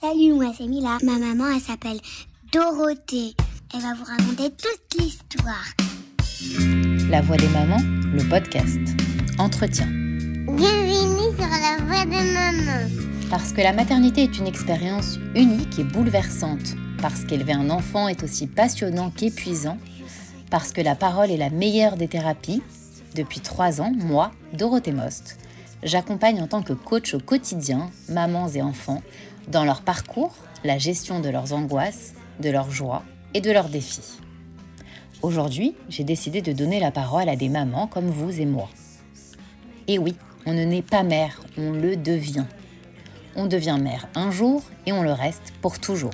Salut, moi c'est Mila. Ma maman, elle s'appelle Dorothée. Elle va vous raconter toute l'histoire. La voix des mamans, le podcast. Entretien. Bienvenue sur la voix des mamans. Parce que la maternité est une expérience unique et bouleversante. Parce qu'élever un enfant est aussi passionnant qu'épuisant. Parce que la parole est la meilleure des thérapies. Depuis trois ans, moi, Dorothée Most, j'accompagne en tant que coach au quotidien mamans et enfants dans leur parcours, la gestion de leurs angoisses, de leurs joies et de leurs défis. Aujourd'hui, j'ai décidé de donner la parole à des mamans comme vous et moi. Et oui, on ne naît pas mère, on le devient. On devient mère un jour et on le reste pour toujours.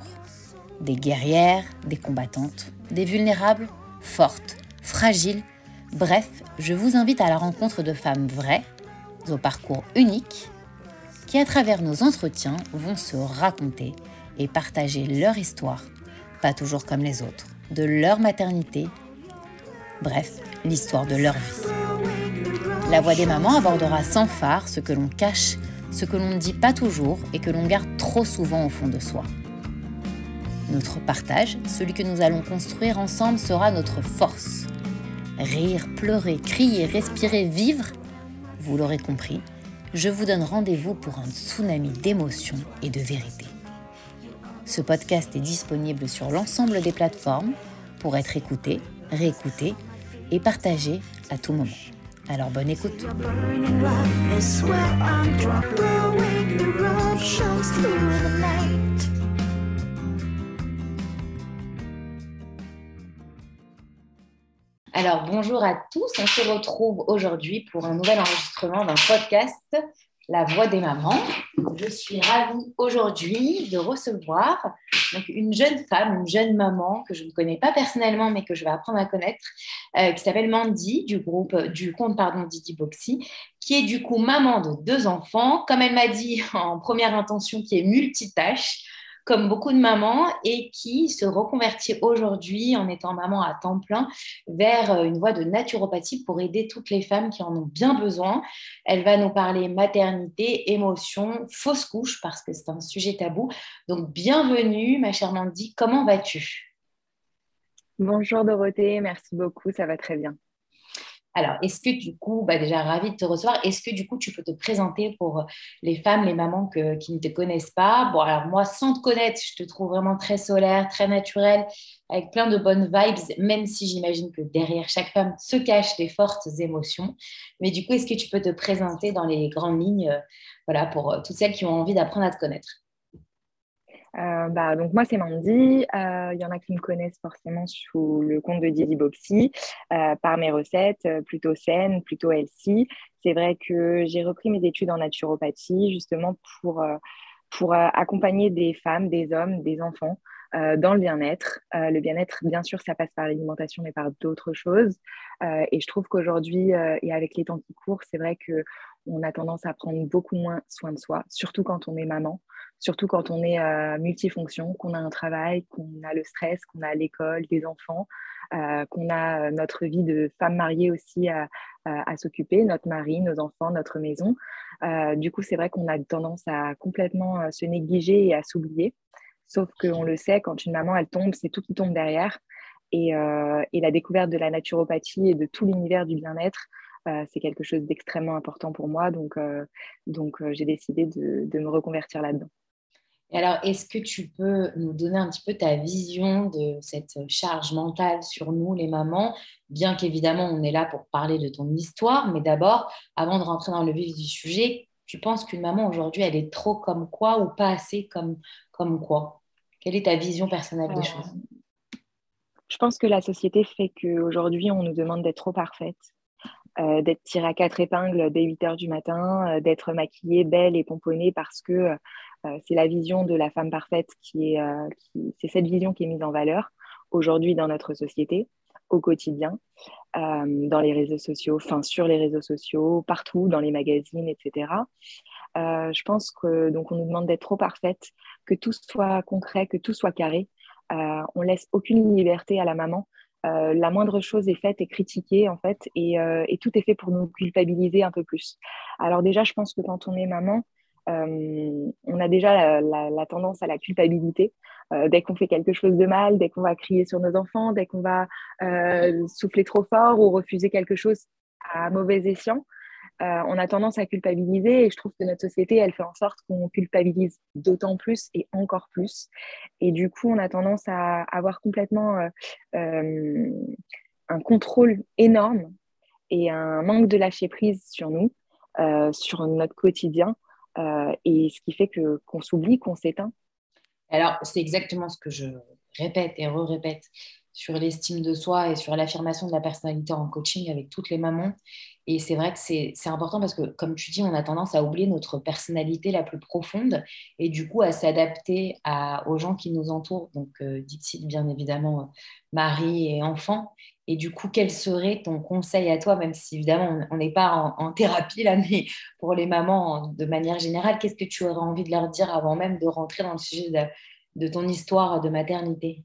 Des guerrières, des combattantes, des vulnérables, fortes, fragiles, bref, je vous invite à la rencontre de femmes vraies, au parcours unique qui, à travers nos entretiens, vont se raconter et partager leur histoire, pas toujours comme les autres, de leur maternité, bref, l'histoire de leur vie. La voix des mamans abordera sans phare ce que l'on cache, ce que l'on ne dit pas toujours et que l'on garde trop souvent au fond de soi. Notre partage, celui que nous allons construire ensemble, sera notre force. Rire, pleurer, crier, respirer, vivre, vous l'aurez compris, je vous donne rendez-vous pour un tsunami d'émotions et de vérité. Ce podcast est disponible sur l'ensemble des plateformes pour être écouté, réécouté et partagé à tout moment. Alors bonne écoute. Alors bonjour à tous, on se retrouve aujourd'hui pour un nouvel enregistrement d'un podcast La Voix des mamans. Je suis ravie aujourd'hui de recevoir une jeune femme, une jeune maman que je ne connais pas personnellement mais que je vais apprendre à connaître, euh, qui s'appelle Mandy du groupe du compte pardon Didi Boxy, qui est du coup maman de deux enfants, comme elle m'a dit en première intention, qui est multitâche comme beaucoup de mamans, et qui se reconvertit aujourd'hui en étant maman à temps plein vers euh, une voie de naturopathie pour aider toutes les femmes qui en ont bien besoin. Elle va nous parler maternité, émotion, fausse couche, parce que c'est un sujet tabou. Donc, bienvenue, ma chère Mandy, comment vas-tu? Bonjour Dorothée, merci beaucoup, ça va très bien. Alors, est-ce que du coup, bah déjà ravie de te recevoir, est-ce que du coup tu peux te présenter pour les femmes, les mamans qui ne te connaissent pas? Bon, alors moi, sans te connaître, je te trouve vraiment très solaire, très naturelle, avec plein de bonnes vibes, même si j'imagine que derrière chaque femme se cachent des fortes émotions. Mais du coup, est-ce que tu peux te présenter dans les grandes lignes, euh, voilà, pour euh, toutes celles qui ont envie d'apprendre à te connaître? Euh, bah, donc moi c'est Mandy, euh, il y en a qui me connaissent forcément sous le compte de Didi Boxy euh, par mes recettes plutôt saines, plutôt healthy. C'est vrai que j'ai repris mes études en naturopathie justement pour, pour accompagner des femmes, des hommes, des enfants dans le bien-être. le bien-être, bien sûr, ça passe par l'alimentation, mais par d'autres choses. et je trouve qu'aujourd'hui, et avec les temps qui courent, c'est vrai que on a tendance à prendre beaucoup moins soin de soi, surtout quand on est maman surtout quand on est euh, multifonction, qu'on a un travail, qu'on a le stress, qu'on a l'école, des enfants, euh, qu'on a euh, notre vie de femme mariée aussi à, s'occuper, notre mari, nos enfants, notre maison. du coup, c'est vrai qu'on a tendance à complètement se négliger et à s'oublier. Sauf qu'on le sait, quand une maman, elle tombe, c'est tout qui tombe derrière. Et, la découverte de la naturopathie et de tout l'univers du bien-être, c'est quelque chose d'extrêmement important pour moi. Donc, donc j'ai décidé de me reconvertir là-dedans alors, est-ce que tu peux nous donner un petit peu ta vision de cette charge mentale sur nous, les mamans? Bien qu'évidemment, on est là pour parler de ton histoire, mais d'abord, avant de rentrer dans le vif du sujet, tu penses qu'une maman aujourd'hui, elle est trop comme quoi ou pas assez comme, comme quoi? Quelle est ta vision personnelle des euh, choses? Je pense que la société fait qu'aujourd'hui, on nous demande d'être trop parfaite. Euh, d'être tirée à quatre épingles dès 8 heures du matin, euh, d'être maquillée, belle et pomponnée parce que c'est la vision de la femme parfaite qui est, euh, c'est cette vision qui est mise en valeur aujourd'hui dans notre société, au quotidien, euh, dans les réseaux sociaux, enfin sur les réseaux sociaux, partout, dans les magazines, etc. je pense que donc on nous demande d'être trop parfaite, que tout soit concret, que tout soit carré. on laisse aucune liberté à la maman. la moindre chose est faite et critiquée en fait, et, tout est fait pour nous culpabiliser un peu plus. Alors déjà, je pense que quand on est maman, on a déjà la, tendance à la culpabilité. dès qu'on fait quelque chose de mal, dès qu'on va crier sur nos enfants, dès qu'on va souffler trop fort ou refuser quelque chose à mauvais escient, euh, on a tendance à culpabiliser et je trouve que notre société, elle fait en sorte qu'on culpabilise d'autant plus et encore plus. Et du coup, on a tendance à avoir complètement euh, euh, un contrôle énorme et un manque de lâcher prise sur nous, sur notre quotidien, et ce qui fait que qu'on s'oublie, qu'on s'éteint. Alors, c'est exactement ce que je répète et re-répète sur l'estime de soi et sur l'affirmation de la personnalité en coaching avec toutes les mamans. Et c'est vrai que c'est important parce que, comme tu dis, on a tendance à oublier notre personnalité la plus profonde et du coup à s'adapter aux gens qui nous entourent. Donc, euh, Dixit, bien évidemment, mari et enfant. Et du coup, quel serait ton conseil à toi, même si évidemment on n'est pas en, thérapie là, mais pour les mamans de manière générale, qu'est-ce que tu aurais envie de leur dire avant même de rentrer dans le sujet de ton histoire de maternité?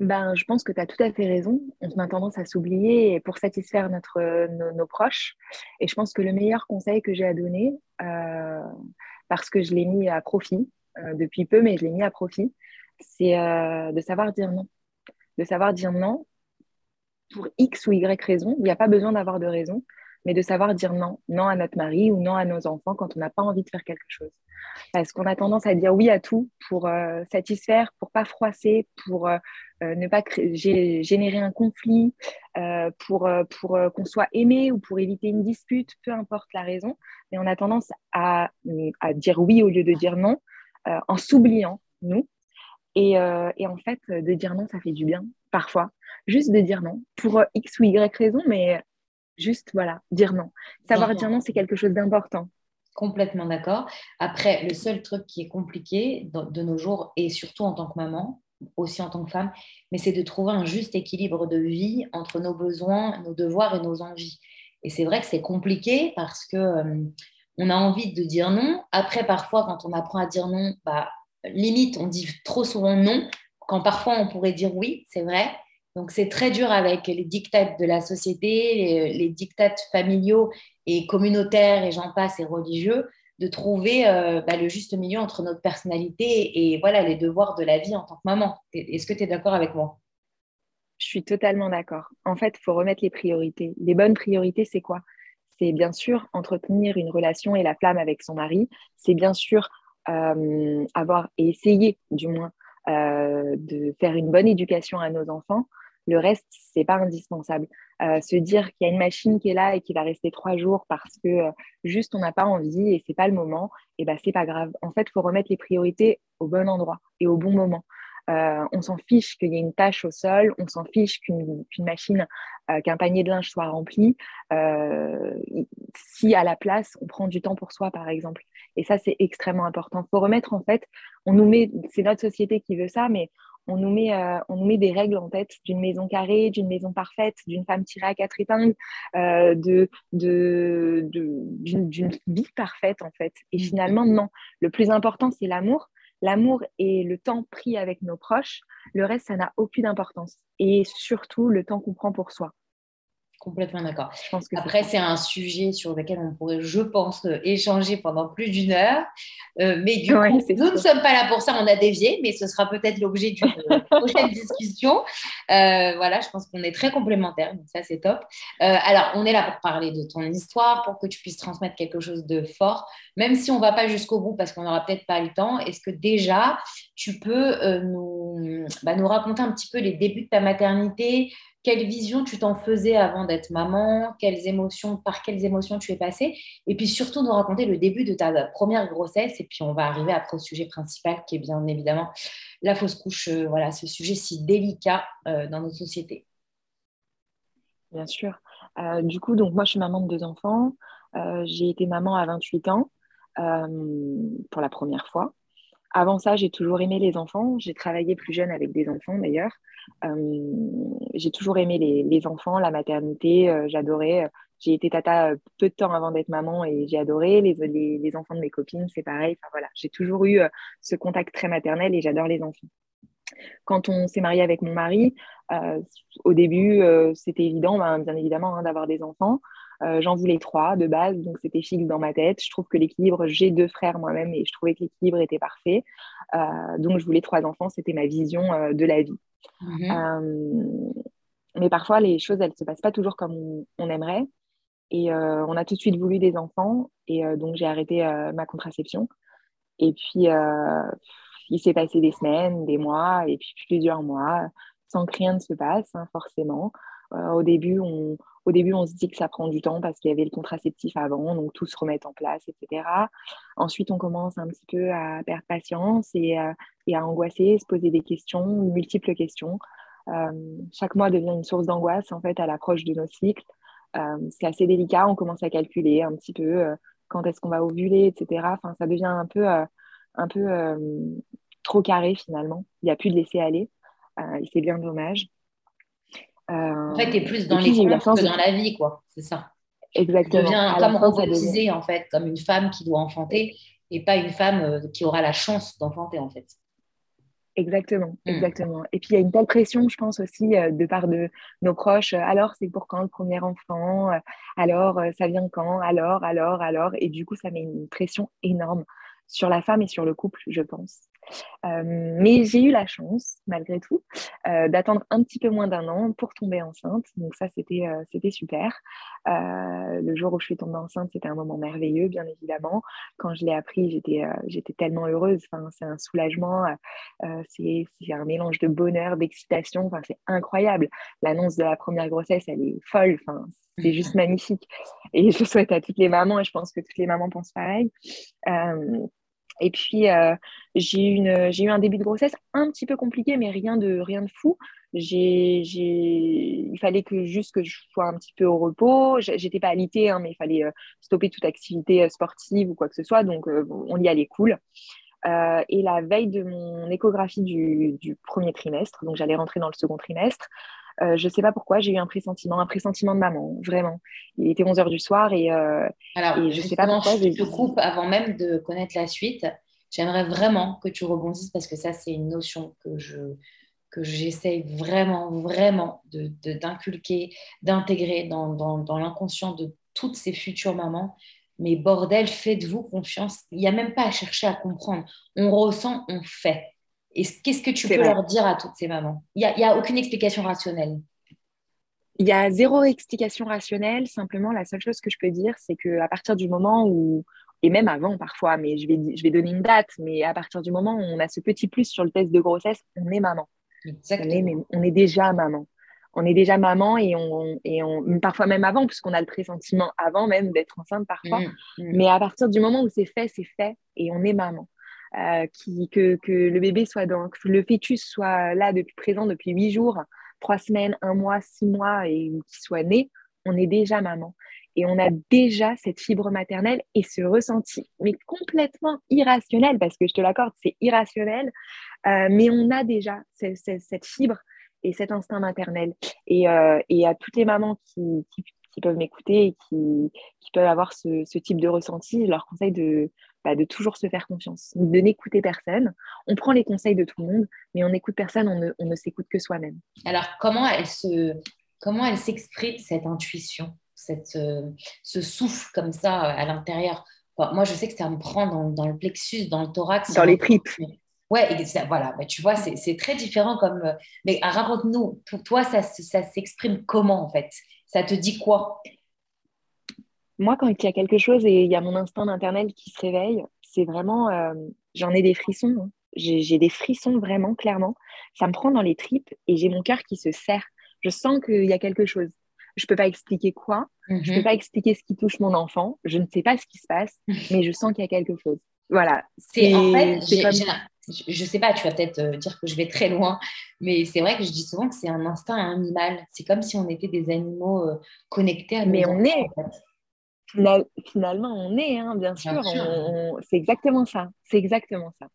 Ben, je pense que tu as tout à fait raison. On a tendance à s'oublier pour satisfaire notre, nos, proches. Et je pense que le meilleur conseil que j'ai à donner, euh, parce que je l'ai mis à profit euh, depuis peu, mais je l'ai mis à profit, c'est euh, de savoir dire non. De savoir dire non pour X ou Y raison. Il n'y a pas besoin d'avoir de raison, mais de savoir dire non. Non à notre mari ou non à nos enfants quand on n'a pas envie de faire quelque chose. Parce qu'on a tendance à dire oui à tout pour euh, satisfaire, pour pas froisser, pour euh, euh, ne pas générer un conflit, pour, pour qu'on soit aimé ou pour éviter une dispute, peu importe la raison. Mais on a tendance à, à dire oui au lieu de dire non, en s'oubliant, nous. Et, et, en fait, de dire non, ça fait du bien, parfois. Juste de dire non, pour X ou Y raison, mais juste, voilà, dire non. Savoir dire non, c'est quelque chose d'important. Complètement d'accord. Après, le seul truc qui est compliqué de, nos jours, et surtout en tant que maman, aussi en tant que femme, mais c'est de trouver un juste équilibre de vie entre nos besoins, nos devoirs et nos envies. Et c'est vrai que c'est compliqué parce que euh, on a envie de dire non. Après, parfois, quand on apprend à dire non, bah, limite, on dit trop souvent non, quand parfois on pourrait dire oui, c'est vrai. Donc c'est très dur avec les dictats de la société, les, les dictats familiaux et communautaires et j'en passe et religieux, de trouver euh, bah, le juste milieu entre notre personnalité et voilà les devoirs de la vie en tant que maman. Est-ce que tu es d'accord avec moi? Je suis totalement d'accord. En fait, il faut remettre les priorités. Les bonnes priorités, c'est quoi? C'est bien sûr entretenir une relation et la flamme avec son mari. C'est bien sûr euh, avoir et essayer du moins euh, de faire une bonne éducation à nos enfants. Le reste, c'est pas indispensable. Euh, se dire qu'il y a une machine qui est là et qui va rester trois jours parce que euh, juste on n'a pas envie et c'est pas le moment, et ben c'est pas grave. En fait, il faut remettre les priorités au bon endroit et au bon moment. Euh, on s'en fiche qu'il y ait une tâche au sol, on s'en fiche qu'une machine, qu'un panier de linge soit rempli, si à la place on prend du temps pour soi par exemple. Et ça c'est extrêmement important. Il faut remettre en fait, on nous met, c'est notre société qui veut ça, mais on nous met, euh, on nous met des règles en tête d'une maison carrée, d'une maison parfaite, d'une femme tirée à quatre épingles, euh, de, d'une, vie parfaite en fait. Et mm. finalement, non. Le plus important, c'est l'amour. L'amour et le temps pris avec nos proches. Le reste, ça n'a aucune importance. Et surtout, le temps qu'on prend pour soi. Complètement d'accord. Après, c'est un sujet sur lequel on pourrait, je pense, euh, échanger pendant plus d'une heure. Euh, mais du coup, nous ne sommes pas là pour ça, on a dévié, mais ce sera peut-être l'objet d'une prochaine discussion. Euh, voilà, je pense qu'on est très complémentaires, donc ça, c'est top. alors, on est là pour parler de ton histoire, pour que tu puisses transmettre quelque chose de fort, même si on ne va pas jusqu'au bout parce qu'on n'aura peut-être pas le temps. Est-ce que déjà, tu peux nous, bah, nous raconter un petit peu les débuts de ta maternité quelle vision tu t'en faisais avant d'être maman, quelles émotions, par quelles émotions tu es passée, et puis surtout nous raconter le début de ta première grossesse, et puis on va arriver après au sujet principal qui est bien évidemment la fausse couche, euh, voilà, ce sujet si délicat euh, dans notre société. Bien sûr. Euh, du coup, donc moi je suis maman de deux enfants. j'ai été maman à 28 ans pour la première fois. Avant ça, j'ai toujours aimé les enfants. J'ai travaillé plus jeune avec des enfants d'ailleurs. Euh, j'ai toujours aimé les, enfants, la maternité. Euh, j'adorais. J'ai été tata euh, peu de temps avant d'être maman et j'ai adoré. Les, les, enfants de mes copines, c'est pareil. Enfin, voilà, j'ai toujours eu ce contact très maternel et j'adore les enfants. Quand on s'est marié avec mon mari, au début, c'était évident, ben, bien évidemment, hein, d'avoir des enfants. J'en voulais trois de base, donc c'était fixe dans ma tête. Je trouve que l'équilibre, j'ai deux frères moi-même et je trouvais que l'équilibre était parfait. donc je voulais trois enfants, c'était ma vision de la vie. Mmh mais parfois, les choses, elles ne se passent pas toujours comme on, aimerait. Et on a tout de suite voulu des enfants. Et donc, j'ai arrêté ma contraception. Et puis, il s'est passé des semaines, des mois, et puis plusieurs mois, sans que rien ne se passe, hein, forcément. Euh, au, début, on, au début, on se dit que ça prend du temps parce qu'il y avait le contraceptif avant, donc tout se remet en place, etc. Ensuite, on commence un petit peu à perdre patience et, euh, et à angoisser, se poser des questions, multiples questions. Euh, chaque mois devient une source d'angoisse en fait à l'approche de nos cycles. c'est assez délicat, on commence à calculer un petit peu quand est-ce qu'on va ovuler, etc. Enfin, ça devient un peu, un peu trop carré finalement. Il n'y a plus de laisser aller. c'est bien dommage. En fait, tu es plus dans les que dans la vie, quoi. C'est ça. Exactement. Tu deviens comme robotisée, en fait, comme une femme qui doit enfanter et pas une femme euh, qui aura la chance d'enfanter, en fait. Exactement, hmm. exactement. Et puis il y a une telle pression, je pense aussi, euh, de part de nos proches. alors, c'est pour quand le premier enfant? Alors, euh, ça vient quand? Alors, alors, alors. Et du coup, ça met une pression énorme sur la femme et sur le couple, je pense. Euh, mais j'ai eu la chance, malgré tout, euh, d'attendre un petit peu moins d'un an pour tomber enceinte. Donc ça, c'était euh, c'était super. le jour où je suis tombée enceinte, c'était un moment merveilleux, bien évidemment. Quand je l'ai appris, j'étais j'étais tellement heureuse. Enfin, c'est un soulagement, c'est un mélange de bonheur, d'excitation. Enfin, c'est incroyable. L'annonce de la première grossesse, elle est folle. Enfin, c'est juste magnifique. Et je souhaite à toutes les mamans, et je pense que toutes les mamans pensent pareil. Et puis, euh, j'ai eu, un début de grossesse un petit peu compliqué, mais rien de, rien de fou. Il fallait que juste que je sois un petit peu au repos. J'étais pas alitée, hein, mais il fallait euh, stopper toute activité euh, sportive ou quoi que ce soit. Donc, on y allait cool. et la veille de mon échographie du premier trimestre, donc j'allais rentrer dans le second trimestre, euh, je ne sais pas pourquoi, j'ai eu un pressentiment, un pressentiment de maman, vraiment. Il était 11h du soir et, euh, Alors, je ne sais pas pourquoi. Je te coupe avant même de connaître la suite. J'aimerais vraiment que tu rebondisses parce que ça, c'est une notion que je que j'essaye vraiment, vraiment d'inculquer, de, d'intégrer dans, dans, dans l'inconscient de toutes ces futures mamans. Mais bordel, faites-vous confiance. Il n'y a même pas à chercher à comprendre. On ressent, on fait. Et qu'est-ce que tu peux leur dire à toutes ces mamans? Il n'y a, a, aucune explication rationnelle. Il y a zéro explication rationnelle. Simplement, la seule chose que je peux dire, c'est qu'à partir du moment où, et même avant parfois, mais je vais, je vais donner une date, mais à partir du moment où on a ce petit plus sur le test de grossesse, on est maman. Exactement. On est, déjà maman. On est déjà maman et on, et on parfois même avant, puisqu'on a le pressentiment avant même d'être enceinte parfois. Mmh, mmh. Mais à partir du moment où c'est fait, c'est fait et on est maman. Euh, que, le bébé soit dans, que le fœtus soit là depuis présent depuis huit jours, trois semaines, un mois, six mois et qu'il soit né, on est déjà maman. Et on a déjà cette fibre maternelle et ce ressenti, mais complètement irrationnel, parce que je te l'accorde, c'est irrationnel, euh, mais on a déjà cette, fibre et cet instinct maternel. Et, euh, à toutes les mamans qui, peuvent m'écouter et qui, peuvent avoir ce, type de ressenti, je leur conseille de, bah, de toujours se faire confiance, de n'écouter personne. On prend les conseils de tout le monde, mais on n'écoute personne, on ne, on ne s'écoute que soi-même. Alors, comment elle se, comment elle s'exprime cette intuition, cette, euh, ce souffle comme ça euh, à l'intérieur? Moi, je sais que ça me prend dans, dans, le plexus, dans le thorax. Dans les tripes. Ouais, ça, voilà, mais tu vois, c'est très différent comme. Euh, mais raconte-nous, pour toi, ça, ça s'exprime comment en fait? Ça te dit quoi? Moi, quand il y a quelque chose et il y a mon instinct maternel qui se réveille, c'est vraiment, euh, j'en ai des frissons. Hein. J'ai des frissons vraiment, clairement. Ça me prend dans les tripes et j'ai mon cœur qui se serre. Je sens qu'il y a quelque chose. Je ne peux pas expliquer quoi. Je ne peux mhm. pas expliquer ce qui touche mon enfant. Je ne sais pas ce qui se passe, mais je sens qu'il y a quelque chose. Voilà. C'est en fait, je ne sais pas, tu vas peut-être euh, dire que je vais très loin, mais c'est vrai que je dis souvent que c'est un instinct animal. C'est comme si on était des animaux euh, connectés à nos Mais on est finalement, on est, hein, bien, sûr. c'est exactement ça. C'est exactement ça.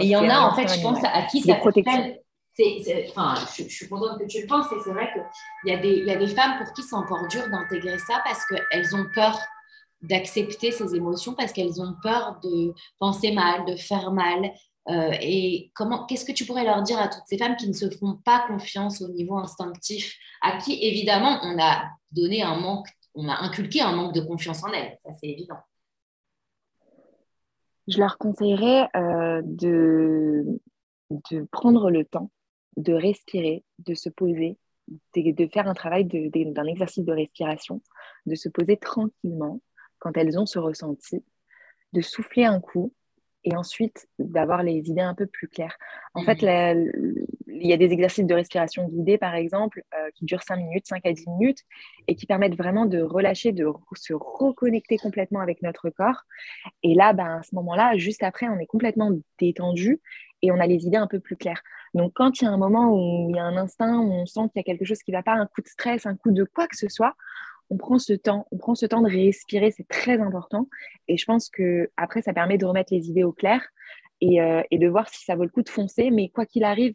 Et il y en a, en fait, je pense, à qui ça fait enfin, je, suis contente que tu le penses, et c'est vrai qu'il y, a des, y a des femmes pour qui c'est encore dur d'intégrer ça parce qu'elles ont peur d'accepter ces émotions, parce qu'elles ont peur de penser mal, de faire mal. Euh, et comment, qu'est-ce que tu pourrais leur dire à toutes ces femmes qui ne se font pas confiance au niveau instinctif, à qui évidemment on a donné un manque on a inculqué un manque de confiance en elles, ça c'est évident. Je leur conseillerais euh, de, de prendre le temps de respirer, de se poser, de, faire un travail d'un exercice de respiration, de se poser tranquillement quand elles ont ce ressenti, de souffler un coup et ensuite d'avoir les idées un peu plus claires. En fait, mhm. il y a des exercices de respiration guidée, par exemple, euh, qui durent 5 minutes, 5 à 10 minutes, et qui permettent vraiment de relâcher, de se reconnecter complètement avec notre corps. Et là, ben, à ce moment-là, juste après, on est complètement détendu et on a les idées un peu plus claires. Donc, quand il y a un moment où il y a un instinct, où on sent qu'il y a quelque chose qui ne va pas, un coup de stress, un coup de quoi que ce soit, on prend ce temps, on prend ce temps de respirer, c'est très important. Et je pense que après, ça permet de remettre les idées au clair et, euh, de voir si ça vaut le coup de foncer. Mais quoi qu'il arrive,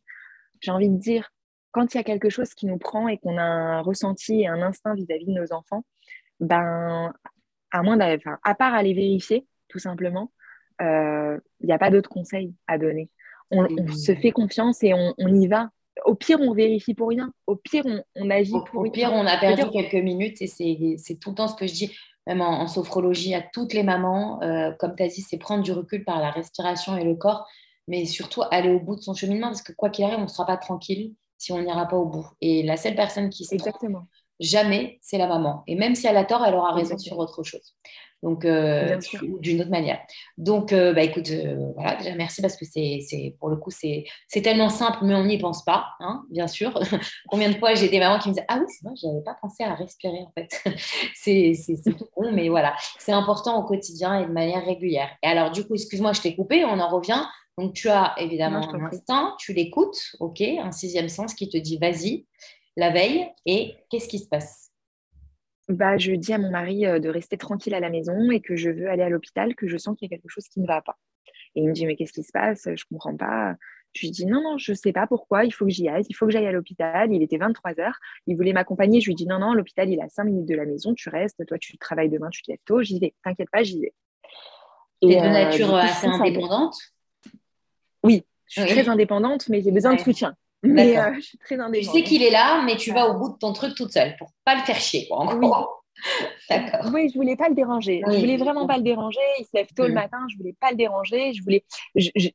j'ai envie de dire, quand il y a quelque chose qui nous prend et qu'on a un ressenti et un instinct vis-à-vis de nos enfants, ben, à moins à part aller vérifier, tout simplement, euh, il n'y a pas d'autres conseils à donner. On, se fait confiance et on y va au pire, on vérifie pour rien. Au pire, on, agit pour rien. Au pire, on a perdu quelques minutes et c'est tout le temps ce que je dis, même en, sophrologie, à toutes les mamans. Euh, comme tu as dit, c'est prendre du recul par la respiration et le corps, mais surtout aller au bout de son cheminement parce que quoi qu'il arrive, on ne sera pas tranquille si on n'ira pas au bout. Et la seule personne qui se Exactement. Jamais, c'est la maman. Et même si elle a tort, elle aura raison sur autre chose donc euh, d'une autre manière. Donc, euh, bah, écoute, euh, voilà, déjà merci parce que c'est, pour le coup, c'est, tellement simple, mais on n'y pense pas, hein, bien sûr. Combien de fois j'ai des mamans qui me disaient Ah oui, c'est vrai, je n'avais pas pensé à respirer en fait. c'est, tout con, mais voilà, c'est important au quotidien et de manière régulière. Et alors, du coup, excuse-moi, je t'ai coupé, on en revient. Donc, tu as évidemment un instinct, tu l'écoutes, ok, un sixième sens qui te dit Vas-y, la veille, et qu'est-ce qui se passe? Bah, je dis à mon mari euh, de rester tranquille à la maison et que je veux aller à l'hôpital, que je sens qu'il y a quelque chose qui ne va pas. Et il me dit, mais qu'est-ce qui se passe? Je ne comprends pas. Je lui dis, non, non, je ne sais pas pourquoi, il faut que j'y aille, il faut que j'aille à l'hôpital. Il était 23 heures, il voulait m'accompagner. Je lui dis, non, non, l'hôpital, il est à 5 minutes de la maison, tu restes, toi, tu travailles demain, tu te lèves tôt, j'y vais. T'inquiète pas, j'y vais. Tu es de euh, nature assez indépendante? Oui, je suis très indépendante, mais j'ai besoin de soutien. Mais euh, je suis très indépendante. Tu sais qu'il est là, mais tu vas au bout de ton truc toute seule pour pas le faire chier, quoi, en D'accord. Oui, je voulais pas le déranger. Je voulais vraiment pas le déranger. Il se lève tôt le mm. matin. Je voulais pas le déranger. Je voulais.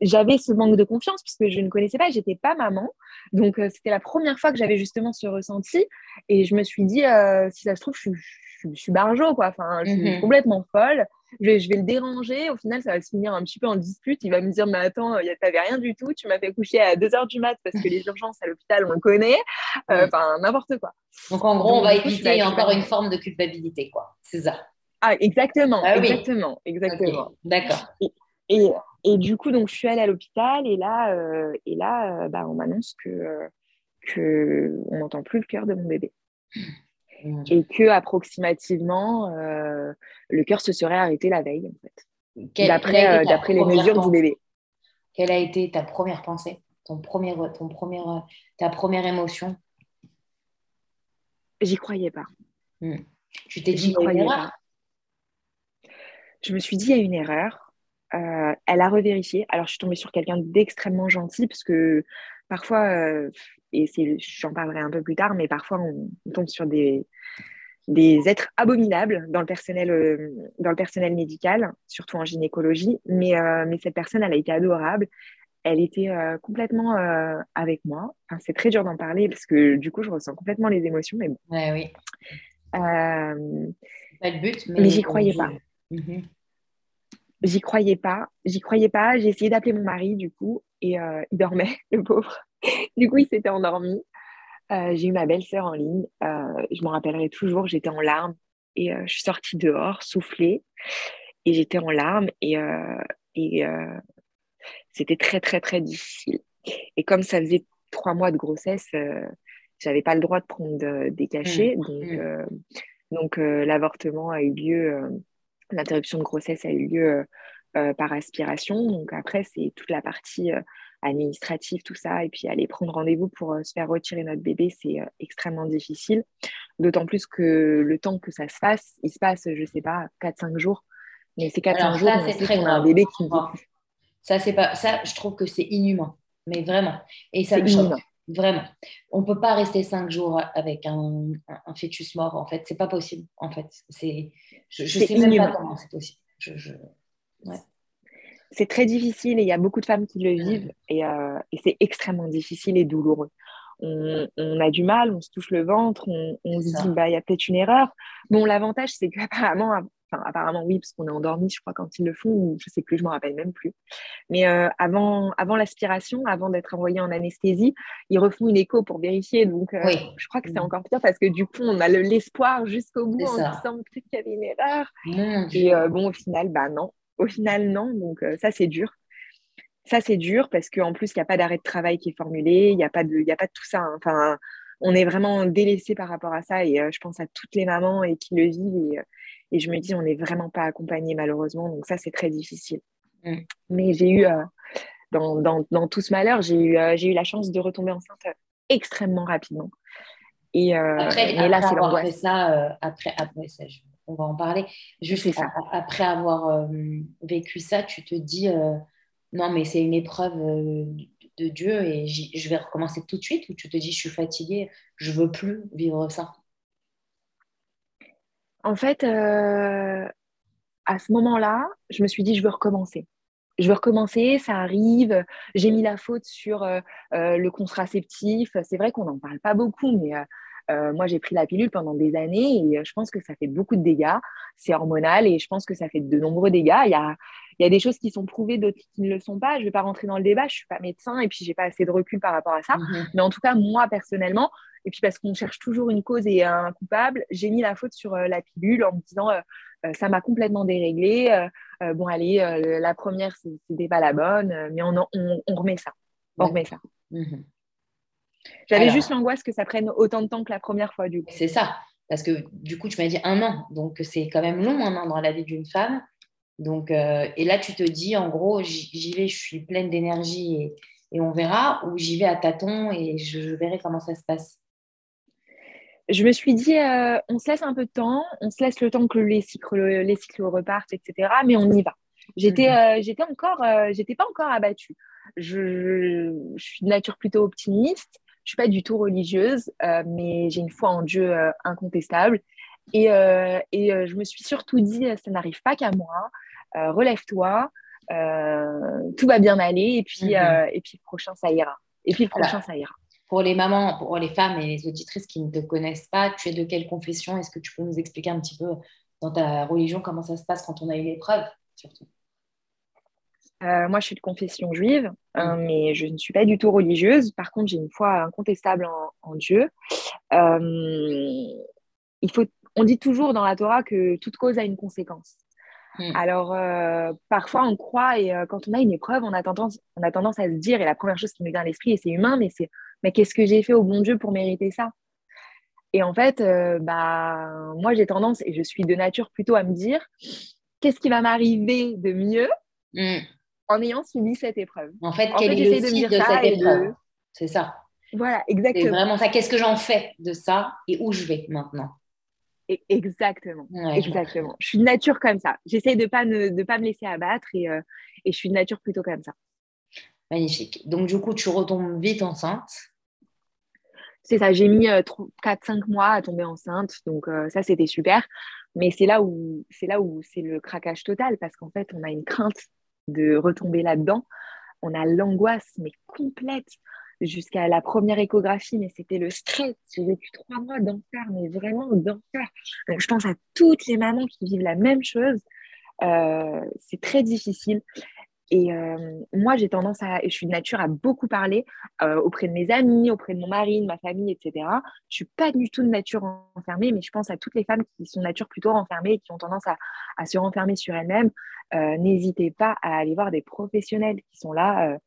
J'avais ce manque de confiance puisque je ne connaissais pas. J'étais pas maman, donc euh, c'était la première fois que j'avais justement ce ressenti. Et je me suis dit, euh, si ça se trouve, je suis, je, suis barjo, quoi. Enfin, je suis mm-hmm. complètement folle je vais, le déranger. Au final, ça va se finir un petit peu en dispute. Il va me dire, mais attends, tu n'avais rien du tout. Tu m'as fait coucher à 2 h du mat parce que les urgences à l'hôpital, on le connaît. Euh, enfin, n'importe quoi. Donc, en gros, on va éviter encore une forme de culpabilité, quoi. C'est ça. Ah, exactement. Ah exactement. Exactement. D'accord. Et, et, du coup, donc, je suis allée à l'hôpital et là, euh, et là euh, bah, on m'annonce que, que on n'entend plus le cœur de mon bébé. Mmh. et que approximativement euh, le cœur se serait arrêté la veille en fait. D'après euh, d'après les mesures du bébé. quelle a été ta première pensée? Ton premier ton premier ta première émotion? J'y croyais pas. Mmh. tu t'es dit croyais pas je me suis dit il y a une erreur. Euh, elle a revérifié. Alors je suis tombée sur quelqu'un d'extrêmement gentil parce que parfois et j'en parlerai un peu plus tard, mais parfois on, tombe sur des, des êtres abominables dans le personnel, euh, dans le personnel médical, surtout en gynécologie. Mais, euh, mais cette personne, elle a été adorable. Elle était euh, complètement avec moi. Enfin, c'est très dur d'en parler parce que du coup, je ressens complètement les émotions. Mais bon. Ouais, oui. pas le but, mais, mais j'y croyais pas. Mhm. J'y croyais pas. J'y croyais pas. J'ai essayé d'appeler mon mari du coup et il dormait, le pauvre. du coup, il s'était endormi. Euh, j'ai eu ma belle-sœur en ligne. Euh, je m'en rappellerai toujours. J'étais en larmes et euh, je suis sortie dehors, soufflée. Et j'étais en larmes et, et c'était très, très, très difficile. Et comme ça faisait trois mois de grossesse, j'avais pas le droit de prendre des cachets. Mmh. Donc, mmh. donc l'avortement a eu lieu, l'interruption de grossesse a eu lieu par aspiration. Donc après, c'est toute la partie administratif, tout ça, et puis aller prendre rendez-vous pour euh, se faire retirer notre bébé, c'est euh, extrêmement difficile. D'autant plus que le temps que ça se fasse, il se passe, je sais pas, 4-5 jours. Mais c'est 4-5 jours, c'est très grave. un bébé qui Ça, c'est pas, ça, je trouve que c'est inhumain, mais vraiment. Et ça me choque. Vraiment. On ne peut pas rester cinq jours avec un, fœtus mort, en fait. C'est pas possible, en fait. Je ne sais même pas comment c'est possible. C'est très difficile et il y a beaucoup de femmes qui le vivent et, euh, et c'est extrêmement difficile et douloureux. On, on, a du mal, on se touche le ventre, on, on se dit bah il y a peut-être une erreur. Bon, l'avantage c'est qu'apparemment apparemment, oui, parce qu'on est endormi, je crois, quand ils le font, ou je sais plus, je m'en rappelle même plus. Mais euh, avant, avant l'aspiration, avant d'être envoyé en anesthésie, ils refont une écho pour vérifier. Donc, euh, je crois que c'est encore pire parce que du coup, on a l'espoir jusqu'au bout en disant qu'il y avait une erreur. Et euh, bon, au final, bah non. Au final, non. Donc, ça, c'est dur. Ça, c'est dur parce qu'en plus, il n'y a pas d'arrêt de travail qui est formulé, il n'y a, pas de, a pas de tout ça. Hein. Enfin, on est vraiment délaissé par rapport à ça et je pense à toutes les mamans et qui le vivent et, et je me dis, on n'est vraiment pas accompagné malheureusement. Donc ça, c'est très difficile. Mm. Mais j'ai eu, euh, dans, dans, dans, tout ce malheur, j'ai eu, euh, j'ai eu la chance de retomber enceinte extrêmement rapidement. Et, euh, après, là, c'est l'angoisse. Ça, après, après ça, on va en parler. Juste après avoir vécu ça, tu te dis, non, mais c'est une épreuve de Dieu et je vais recommencer tout de suite ou tu te dis, je suis fatiguée, je veux plus vivre ça? En fait, euh, à ce moment-là, je me suis dit, je veux recommencer. Je veux recommencer, ça arrive. J'ai mis la faute sur euh, euh, le contraceptif. C'est vrai qu'on n'en parle pas beaucoup, mais moi, j'ai pris la pilule pendant des années et je pense que ça fait beaucoup de dégâts. C'est hormonal et je pense que ça fait de nombreux dégâts. Il y a, il y a des choses qui sont prouvées, d'autres qui ne le sont pas. Je ne vais pas rentrer dans le débat, je ne suis pas médecin et puis je n'ai pas assez de recul par rapport à ça. Mhm. Mais en tout cas, moi, personnellement, et puis parce qu'on cherche toujours une cause et un coupable, j'ai mis la faute sur euh, la pilule en me disant euh, euh, ça m'a complètement déréglé. bon, allez, la première, c'était pas la bonne, mais on, on, remet ça. On remet ça. Mhm. J'avais juste l'angoisse que ça prenne autant de temps que la première fois, du coup. C'est ça. Parce que du coup, tu m'as dit un an. Donc, c'est quand même long, un an dans la vie d'une femme. Donc, et là, tu te dis, en gros, j'y vais, je suis pleine d'énergie et, et, on verra, ou j'y vais à tâtons et je verrai comment ça se passe je me suis dit, euh, on se laisse un peu de temps, on se laisse le temps que les cycles, les cycles repartent, etc. Mais on y va. J'étais, mhm. euh, j'étais encore, euh, j'étais pas encore abattue. Je, suis de nature plutôt optimiste. Je suis pas du tout religieuse, mais j'ai une foi en Dieu incontestable. Et, et je me suis surtout dit, ça n'arrive pas qu'à moi. relève-toi, tout va bien aller, et puis, mhm. et puis le prochain ça ira. Et puis le prochain ça ira pour les mamans, pour les femmes et les auditrices qui ne te connaissent pas, tu es de quelle confession? Est-ce que tu peux nous expliquer un petit peu dans ta religion comment ça se passe quand on a une épreuve, surtout? Euh, moi, je suis de confession juive, hein, mm. mais je ne suis pas du tout religieuse. Par contre, j'ai une foi incontestable en, Dieu. Euh, il faut, on dit toujours dans la Torah que toute cause a une conséquence. Mm. Alors, euh, parfois, on croit, et quand on a une épreuve, on a, tendance, on a tendance à se dire, et la première chose qui me vient à l'esprit, et c'est humain, mais c'est mais qu'est-ce que j'ai fait au bon Dieu pour mériter ça? Et en fait, bah, moi, j'ai tendance, et je suis de nature plutôt à me dire, qu'est-ce qui va m'arriver de mieux? Mm. En ayant subi cette épreuve En fait, quel est le de, de cette épreuve? C'est ça. Voilà, exactement. C'est vraiment ça. Qu'est-ce que j'en fais de ça et où je vais maintenant? Exactement, exactement. Je, suis de nature comme ça. J'essaie de pas de pas me laisser abattre et, euh, et je suis de nature plutôt comme ça. Magnifique. Donc, du coup, tu retombes vite enceinte. C'est ça, j'ai mis 4-5 euh, mois à tomber enceinte, donc euh, ça c'était super. Mais c'est là où c'est là où c'est le craquage total parce qu'en fait on a une crainte de retomber là-dedans. On a l'angoisse mais complète jusqu'à la première échographie, mais c'était le stress. J'ai vécu trois mois d'enfer, mais vraiment d'enfer. Donc je pense à toutes les mamans qui vivent la même chose. Euh, c'est très difficile. Et euh, moi, j'ai tendance à, je suis de nature à beaucoup parler euh, auprès de mes amis, auprès de mon mari, de ma famille, etc. Je suis pas du tout de nature enfermée, mais je pense à toutes les femmes qui sont de nature plutôt renfermées et qui ont tendance à, se renfermer sur elles-mêmes. Euh, n'hésitez pas à aller voir des professionnels qui sont là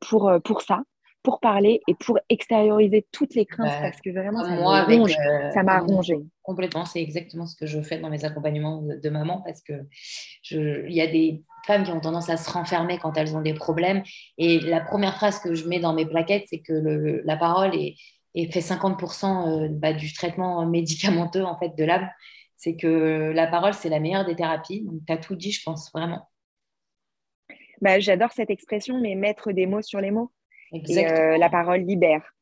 pour ça pour parler et pour extérioriser toutes les craintes bah, parce que vraiment ça m'a rongé. Complètement, c'est exactement ce que je fais dans mes accompagnements de, maman parce que il y a des femmes qui ont tendance à se renfermer quand elles ont des problèmes et la première phrase que je mets dans mes plaquettes c'est que le, la parole est, fait 50% euh, bah, du traitement médicamenteux en fait de l'âme. C'est que la parole c'est la meilleure des thérapies. Donc tu as tout dit, je pense vraiment. Bah, J'adore cette expression, mais mettre des mots sur les mots. Euh, la parole libère.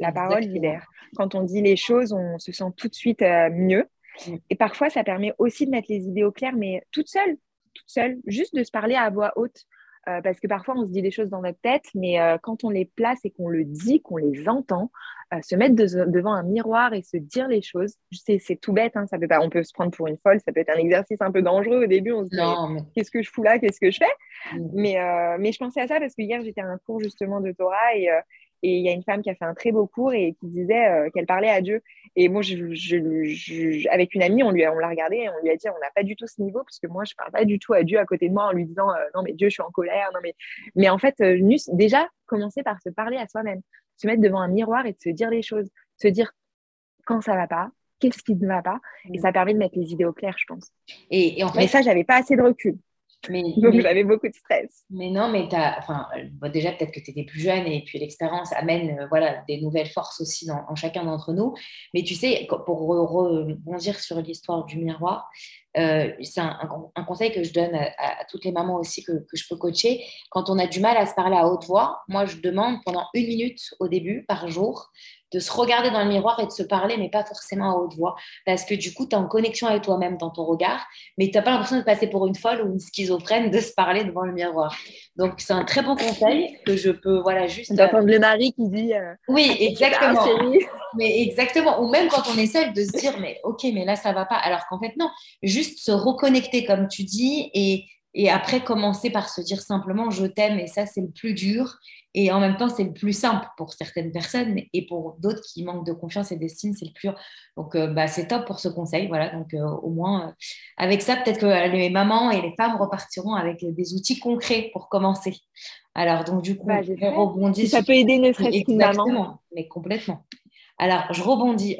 La parole libère. Quand on dit les choses, on se sent tout de suite mieux. Mm. Et parfois, ça permet aussi de mettre les idées au clair, mais toute seule, toute seule, juste de se parler à voix haute. Euh, parce que parfois, on se dit des choses dans notre tête, mais euh, quand on les place et qu'on le dit, qu'on les entend, euh, se mettre devant un miroir et se dire les choses, c'est tout bête, hein, ça peut pas, on peut se prendre pour une folle, ça peut être un exercice un peu dangereux au début, on se dit qu'est-ce que je fous là, qu'est-ce que je fais? Mm. mais, mais je pensais à ça parce que hier, j'étais à un cours justement de Torah et, et il y a une femme qui a fait un très beau cours et qui disait qu'elle parlait à Dieu. Et moi, je, avec une amie, on, lui on l'a regardé et on lui a dit on n'a pas du tout ce niveau parce que moi, je ne parle pas du tout à Dieu à côté de moi en lui disant euh, non, mais Dieu, je suis en colère. Non, mais... mais en fait, euh, déjà, commencer par se parler à soi-même, se mettre devant un miroir et de se dire les choses, se dire quand ça ne va pas, qu'est-ce qui ne va pas. Et mmh. ça permet de mettre les idées au clair, je pense. Et, en fait, mais ça, j'avais pas assez de recul. Mais, Donc j'avais beaucoup de stress. Mais non, mais as, enfin, déjà peut-être que tu étais plus jeune et puis l'expérience amène euh, voilà, des nouvelles forces aussi dans, en chacun d'entre nous. Mais tu sais, pour rebondir sur l'histoire du miroir, euh, c'est un, conseil que je donne à, toutes les mamans aussi que, que, je peux coacher. Quand on a du mal à se parler à haute voix, moi je demande pendant une minute au début par jour de se regarder dans le miroir et de se parler, mais pas forcément à haute voix. Parce que du coup, tu es en connexion avec toi-même dans ton regard, mais tu n'as pas l'impression de passer pour une folle ou une schizophrène de se parler devant le miroir. Donc, c'est un très bon conseil que je peux, voilà, juste. D'entendre le mari qui dit. Euh, oui, exactement. mais exactement. Ou même quand on essaie de se dire, mais ok, mais là, ça va pas. Alors qu'en fait, non. Juste se reconnecter, comme tu dis, et et après commencer par se dire simplement je t'aime et ça c'est le plus dur. Et en même temps c'est le plus simple pour certaines personnes et pour d'autres qui manquent de confiance et d'estime c'est le plus dur. Donc euh, bah, c'est top pour ce conseil voilà. Donc euh, au moins euh, avec ça peut-être que les mamans et les femmes repartiront avec des outils concrets pour commencer. Alors donc du coup bah, on rebondit ça peut aider ne serait-ce qu'une maman. Mais complètement. Alors, je rebondis,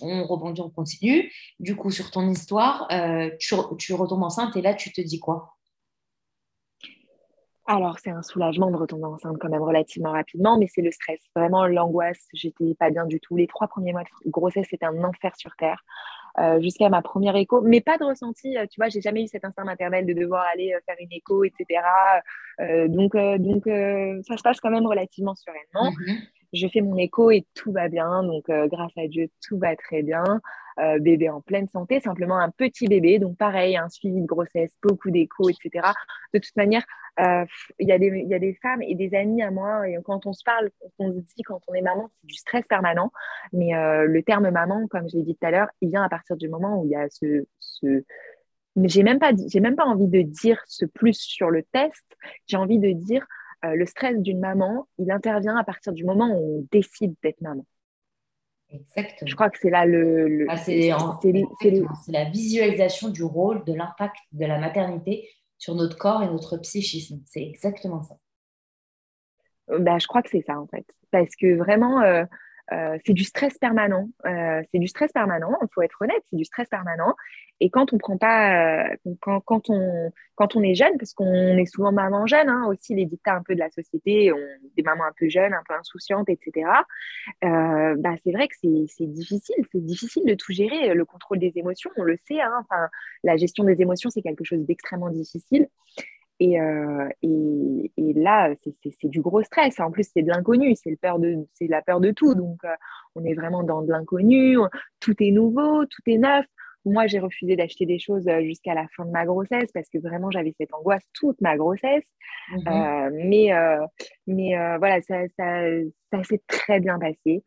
on rebondit, on continue. Du coup, sur ton histoire, tu, tu, retombes enceinte et là, tu te dis quoi? Alors, c'est un soulagement de retomber enceinte quand même relativement rapidement, mais c'est le stress. Vraiment, l'angoisse, j'étais pas bien du tout. Les trois premiers mois de grossesse, c'était un enfer sur Terre. Euh, jusqu'à ma première écho, mais pas de ressenti. Euh, tu vois, j'ai jamais eu cet instinct maternel de devoir aller euh, faire une écho, etc. donc, donc ça se passe quand même relativement sereinement. Mhm. Je fais mon écho et tout va bien. Donc, grâce à Dieu, tout va très bien. Bébé en pleine santé, simplement un petit bébé. Donc, pareil, un suivi de grossesse, beaucoup d'échos, etc. De toute manière, il y, a des, y a des femmes et des amis à moi, et quand on se parle, on se dit quand on est maman, c'est du stress permanent. Mais le terme maman, comme je l'ai dit tout à l'heure, il vient à partir du moment où il y a ce. ce... Mais j'ai même pas, même pas envie de dire ce plus sur le test. J'ai envie de dire le stress d'une maman, il intervient à partir du moment où on décide d'être maman. Exactement. Je crois que c'est là le. Ah, c'est la visualisation du rôle, de l'impact de la maternité sur notre corps et notre psychisme. C'est exactement ça. Bah, je crois que c'est ça en fait. Parce que vraiment, euh, euh, c'est du stress permanent. Euh, c'est du stress permanent, il faut être honnête, c'est du stress permanent. Et quand on prend pas, euh, quand, quand, on, quand on est jeune, parce qu'on est souvent maman jeune, hein, aussi les dictats un peu de la société, des mamans un peu jeunes, un peu insouciantes, etc. bah, c'est vrai que c'est difficile, c'est difficile de tout gérer. Le contrôle des émotions, on le sait, hein, la gestion des émotions, c'est quelque chose d'extrêmement difficile. Et, et, et, là, c'est du gros stress. En plus, c'est de l'inconnu, c'est la peur de tout. Donc, on est vraiment dans de l'inconnu. Tout est nouveau, tout est neuf. Moi, j'ai refusé d'acheter des choses jusqu'à la fin de ma grossesse parce que vraiment, j'avais cette angoisse toute ma grossesse. Mmh mais mais voilà, ça, ça, ça s'est très bien passé.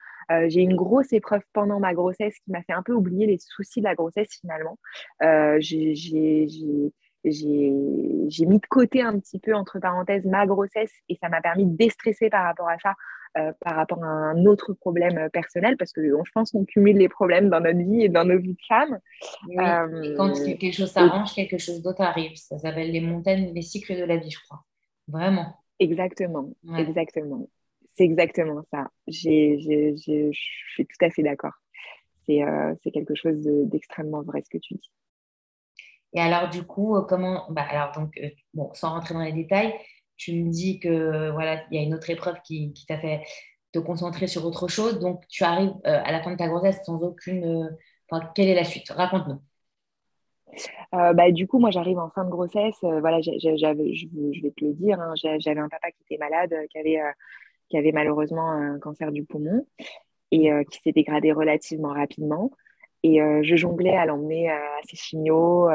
j'ai eu une grosse épreuve pendant ma grossesse qui m'a fait un peu oublier les soucis de la grossesse finalement. j'ai j'ai mis de côté un petit peu, entre parenthèses, ma grossesse et ça m'a permis de déstresser par rapport à ça, euh, par rapport à un autre problème euh, personnel, parce que je pense qu'on cumule les problèmes dans notre vie et dans nos vies de femmes. Euh, quand quelque chose s'arrange, quelque chose d'autre arrive. Ça s'appelle les montagnes, les cycles de la vie, je crois. Vraiment. Exactement, exactement. C'est exactement ça. je suis tout à fait d'accord. C'est quelque chose d'extrêmement vrai ce que tu dis. Et alors, du coup, euh, comment. Bah, alors, donc, euh, bon, sans rentrer dans les détails, tu me dis que voilà, il y a une autre épreuve qui, qui t'a fait te concentrer sur autre chose. Donc, tu arrives euh, à la fin de ta grossesse sans aucune. Quelle est la suite? Raconte-nous. bah, du coup, moi, j'arrive en fin de grossesse. voilà, je, vais te le dire, hein, j'avais un papa qui était malade, qui avait, qui avait malheureusement un cancer du poumon. et qui s'est dégradé relativement rapidement. Et je jonglais à l'emmener à ses chimios,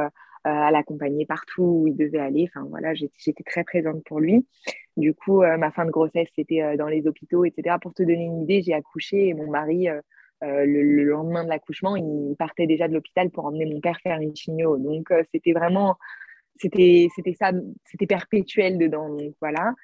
à l'accompagner partout où il devait aller. Enfin voilà, j'étais très présente pour lui. Du coup, ma fin de grossesse, c'était dans les hôpitaux, etc. Pour te donner une idée, j'ai accouché et mon mari, le, lendemain de l'accouchement, il partait déjà de l'hôpital pour emmener mon père faire une chimio. Donc, c'était vraiment, c'était ça, c'était perpétuel dedans. Donc voilà.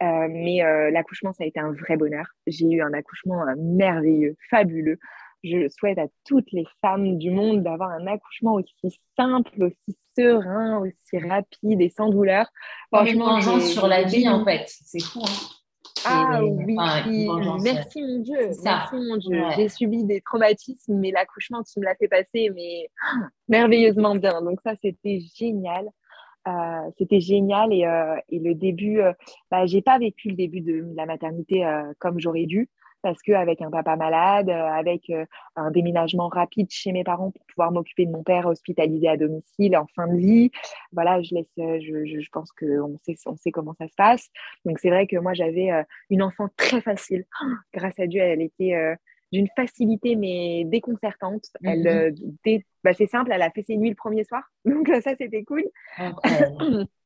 mais l'accouchement, ça a été un vrai bonheur. J'ai eu un accouchement merveilleux, fabuleux je souhaite à toutes les femmes du monde d'avoir un accouchement aussi simple, aussi serein, aussi rapide et sans douleur. Franchement, sur la vie, en fait. C'est fou. Hein. Ah oui, merci mon Dieu, merci mon Dieu. J'ai subi des traumatismes, mais l'accouchement, tu me l'as fait passer, mais merveilleusement bien. Donc ça, c'était génial. Euh, c'était génial et, euh, et, le début, euh, bah, j'ai pas vécu le début de la maternité comme j'aurais dû parce qu'avec un papa malade, euh, avec euh, un déménagement rapide chez mes parents pour pouvoir m'occuper de mon père hospitalisé à domicile en fin de vie, voilà, je laisse, euh, je, je, pense qu'on sait, on sait comment ça se passe. Donc c'est vrai que moi j'avais une enfant très facile. grâce à Dieu, elle était d'une facilité mais déconcertante. Elle, mmh bah, c'est simple, elle a fait ses nuits le premier soir, donc ça c'était cool.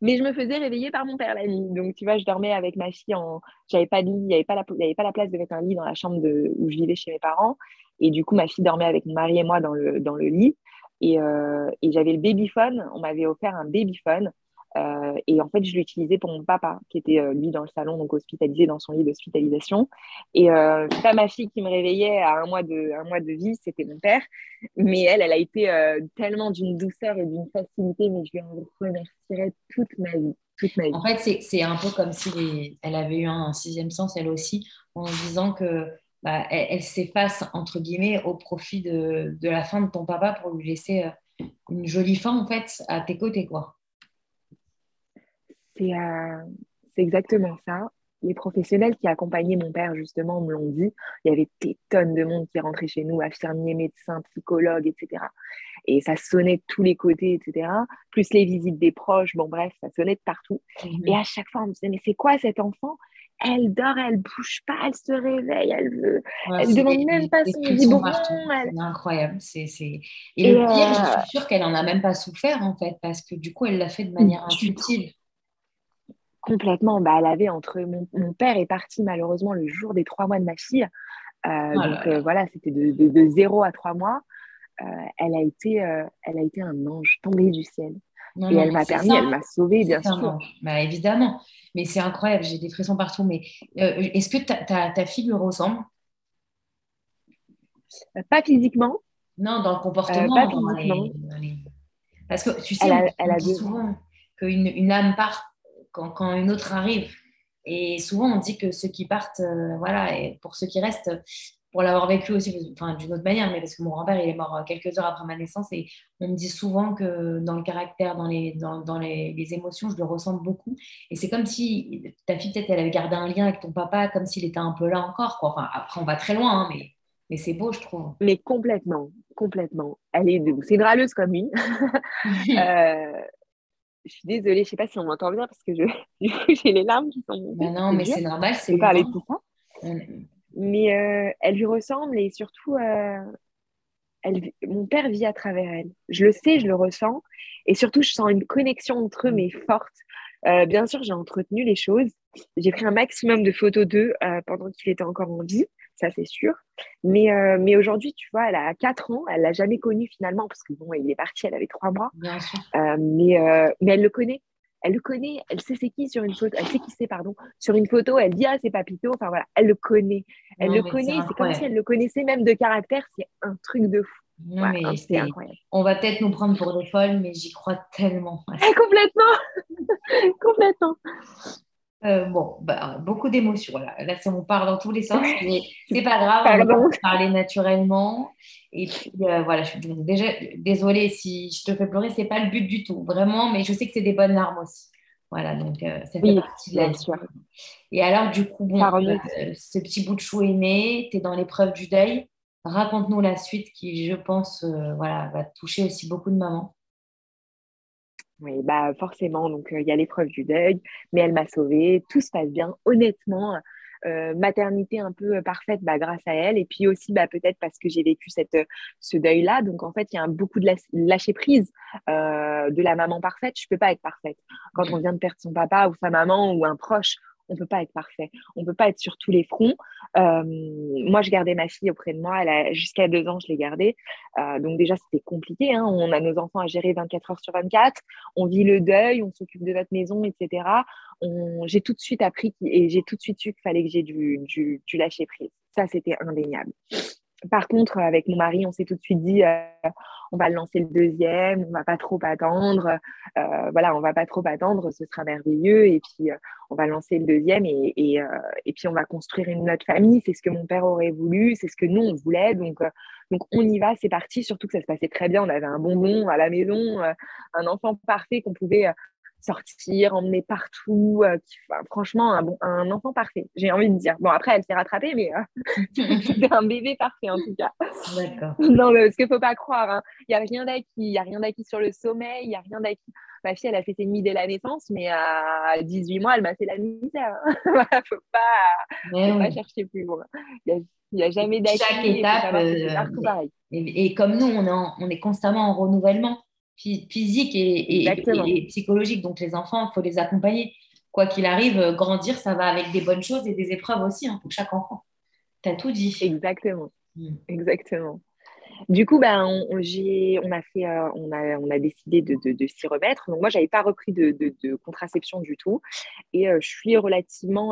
Mais je me faisais réveiller par mon père la nuit. Donc, tu vois, je dormais avec ma fille en. J'avais pas de lit, il n'y avait, pas la... avait pas la place de mettre un lit dans la chambre de... où je vivais chez mes parents. Et du coup, ma fille dormait avec mon mari et moi dans le, dans le lit. Et, euh... et j'avais le babyphone. On m'avait offert un babyphone. Euh, et en fait, je l'utilisais pour mon papa, qui était euh, lui dans le salon, donc hospitalisé dans son lit d'hospitalisation. Et euh, pas ma fille qui me réveillait à un mois de, un mois de vie, c'était mon père. Mais elle, elle a été euh, tellement d'une douceur et d'une facilité, mais je lui en remercierai toute ma vie. Toute ma vie. En fait, c'est un peu comme si elle avait eu un, sixième sens, elle aussi, en disant que bah, elle, elle s'efface, entre guillemets, au profit de, de, la fin de ton papa pour lui laisser une jolie fin, en fait, à tes côtés, quoi. Euh, c'est exactement ça. Les professionnels qui accompagnaient mon père, justement, me l'ont dit. Il y avait des tonnes de monde qui rentrait chez nous, infirmiers, médecins, psychologues, etc. Et ça sonnait de tous les côtés, etc. Plus les visites des proches, bon bref, ça sonnait de partout. Mhm. Et à chaque fois, on me disait, mais c'est quoi cet enfant? Elle dort, elle bouge pas, elle se réveille, elle veut, elle demande même pas son biberon. C'est incroyable. C'est, Et, le pire, je euh, suis sûre qu'elle en a même pas souffert en fait, parce que du coup, elle l'a fait de manière intuitive. Complètement. Bah, elle avait entre mon, père est parti malheureusement le jour des trois mois de ma fille. Euh, oh donc euh, voilà, c'était de, de, zéro à trois mois. Euh, elle, a été, elle a été un ange tombé du ciel. et elle m'a permis, elle m'a sauvée, bien sûr. Bah, évidemment. Mais c'est incroyable, j'ai des frissons partout. Mais est-ce que ta, ta, fille lui ressemble? Pas physiquement. Non, dans le comportement. pas physiquement. Parce que tu sais, elle a, dit souvent qu'une une âme part quand, une autre arrive. Et souvent, on dit que ceux qui partent, euh, voilà, et pour ceux qui restent, pour l'avoir vécu aussi, enfin, d'une autre manière, mais parce que mon grand-père, il est mort quelques heures après ma naissance, et on me dit souvent que dans le caractère, dans les, dans, dans les, émotions, je le ressens beaucoup. Et c'est comme si ta fille, peut-être, elle avait gardé un lien avec ton papa, comme s'il était un peu là encore. Quoi. Enfin, après, on va très loin, hein, mais, mais c'est beau, je trouve. Mais complètement, complètement. Elle est, c'est une comme une. euh, je suis désolée, je sais pas si on m'entend bien parce que je, j'ai les larmes qui sont montées. non, mais c'est normal, c'est parler de tout ça. Mais euh, elle lui ressemble et surtout, euh, elle, mon père vit à travers elle. Je le sais, je le ressens. Et surtout, je sens une connexion entre eux, mais forte. Euh, bien sûr, j'ai entretenu les choses. J'ai pris un maximum de photos d'eux pendant qu'il était encore en vie ça c'est sûr. Mais, euh, mais aujourd'hui, tu vois, elle a 4 ans, elle l'a jamais connu finalement, parce que bon, il est parti, elle avait 3 mois. Bien sûr. Euh, mais, euh, mais elle le connaît. Elle le connaît, elle sait c'est qui sur une photo, elle sait qui c'est, pardon. Sur une photo, elle dit, ah, c'est Papito. Enfin voilà, elle le connaît. Elle le connaît, c'est comme si elle le connaissait même de caractère, c'est un truc de fou. Non, mais c'est incroyable. On va peut-être nous prendre pour des folles, mais j'y crois tellement. complètement, complètement. Euh, bon, bah, beaucoup d'émotions. Là, là on part dans tous les sens, mais c'est pas grave, on va parler naturellement. Et puis euh, voilà, je suis déjà désolée si je te fais pleurer, c'est pas le but du tout, vraiment, mais je sais que c'est des bonnes larmes aussi. Voilà, donc euh, ça fait partie de la vie. Et alors, du coup, bon, ce petit bout de chou est né, tu es dans l'épreuve du deuil. Raconte-nous la suite qui, je pense, voilà, va toucher aussi beaucoup de mamans. Oui, bah forcément, donc il y a l'épreuve du deuil, mais elle m'a sauvée, tout se passe bien. Honnêtement, maternité un peu parfaite bah, grâce à elle. Et puis aussi, bah, peut-être parce que j'ai vécu ce deuil-là. Donc, en fait, il y a beaucoup de lâcher prise de la maman parfaite. Je ne peux pas être parfaite. Quand on vient de perdre son papa ou sa maman ou un proche, on ne peut pas être parfait. On ne peut pas être sur tous les fronts. Euh, moi, je gardais ma fille auprès de moi. Jusqu'à deux ans, je l'ai gardée. Euh, donc déjà, c'était compliqué. Hein. On a nos enfants à gérer 24 heures sur 24. On vit le deuil, on s'occupe de notre maison, etc. J'ai tout de suite appris et j'ai tout de suite su qu'il fallait que j'ai du, du, du lâcher prise. Ça, c'était indéniable. Par contre, avec mon mari, on s'est tout de suite dit, euh, on va lancer le deuxième, on va pas trop attendre. Euh, voilà, on va pas trop attendre, ce sera merveilleux. Et puis, euh, on va lancer le deuxième et, puis on va construire une autre famille. C'est ce que mon père aurait voulu, c'est ce que nous, on voulait. Donc, donc on y va, c'est parti. Surtout que ça se passait très bien. On avait un bonbon à la maison, un enfant parfait qu'on pouvait sortir, emmener partout. Euh, franchement, un, bon, un enfant parfait, j'ai envie de dire. Bon, après, elle s'est rattrapée, mais euh, c'était un bébé parfait en tout cas. D'accord. Non, mais, parce qu'il ne faut pas croire. Hein. Il n'y a rien d'acquis. Il n'y a rien d'acquis sur le sommeil. Il n'y a rien d'acquis. Ma fille, elle a fait ses nuits dès la naissance, mais à 18 mois, elle m'a fait la misère. Il ne faut pas, pas chercher plus loin. Il n'y a, jamais d'acquis. Chaque étape. Euh, et, et, comme nous, on est, on est constamment en renouvellement physique et, psychologique. Donc, les enfants, il faut les accompagner. Quoi qu'il arrive, euh, grandir, ça va avec des bonnes choses et des épreuves aussi hein, pour chaque enfant. Tu as tout dit. Exactement. Mm. Exactement. Du coup, ben, on, on, a fait, euh, on, a, on a décidé de, s'y remettre. Donc moi, j'avais pas repris de, contraception du tout, et euh, je suis relativement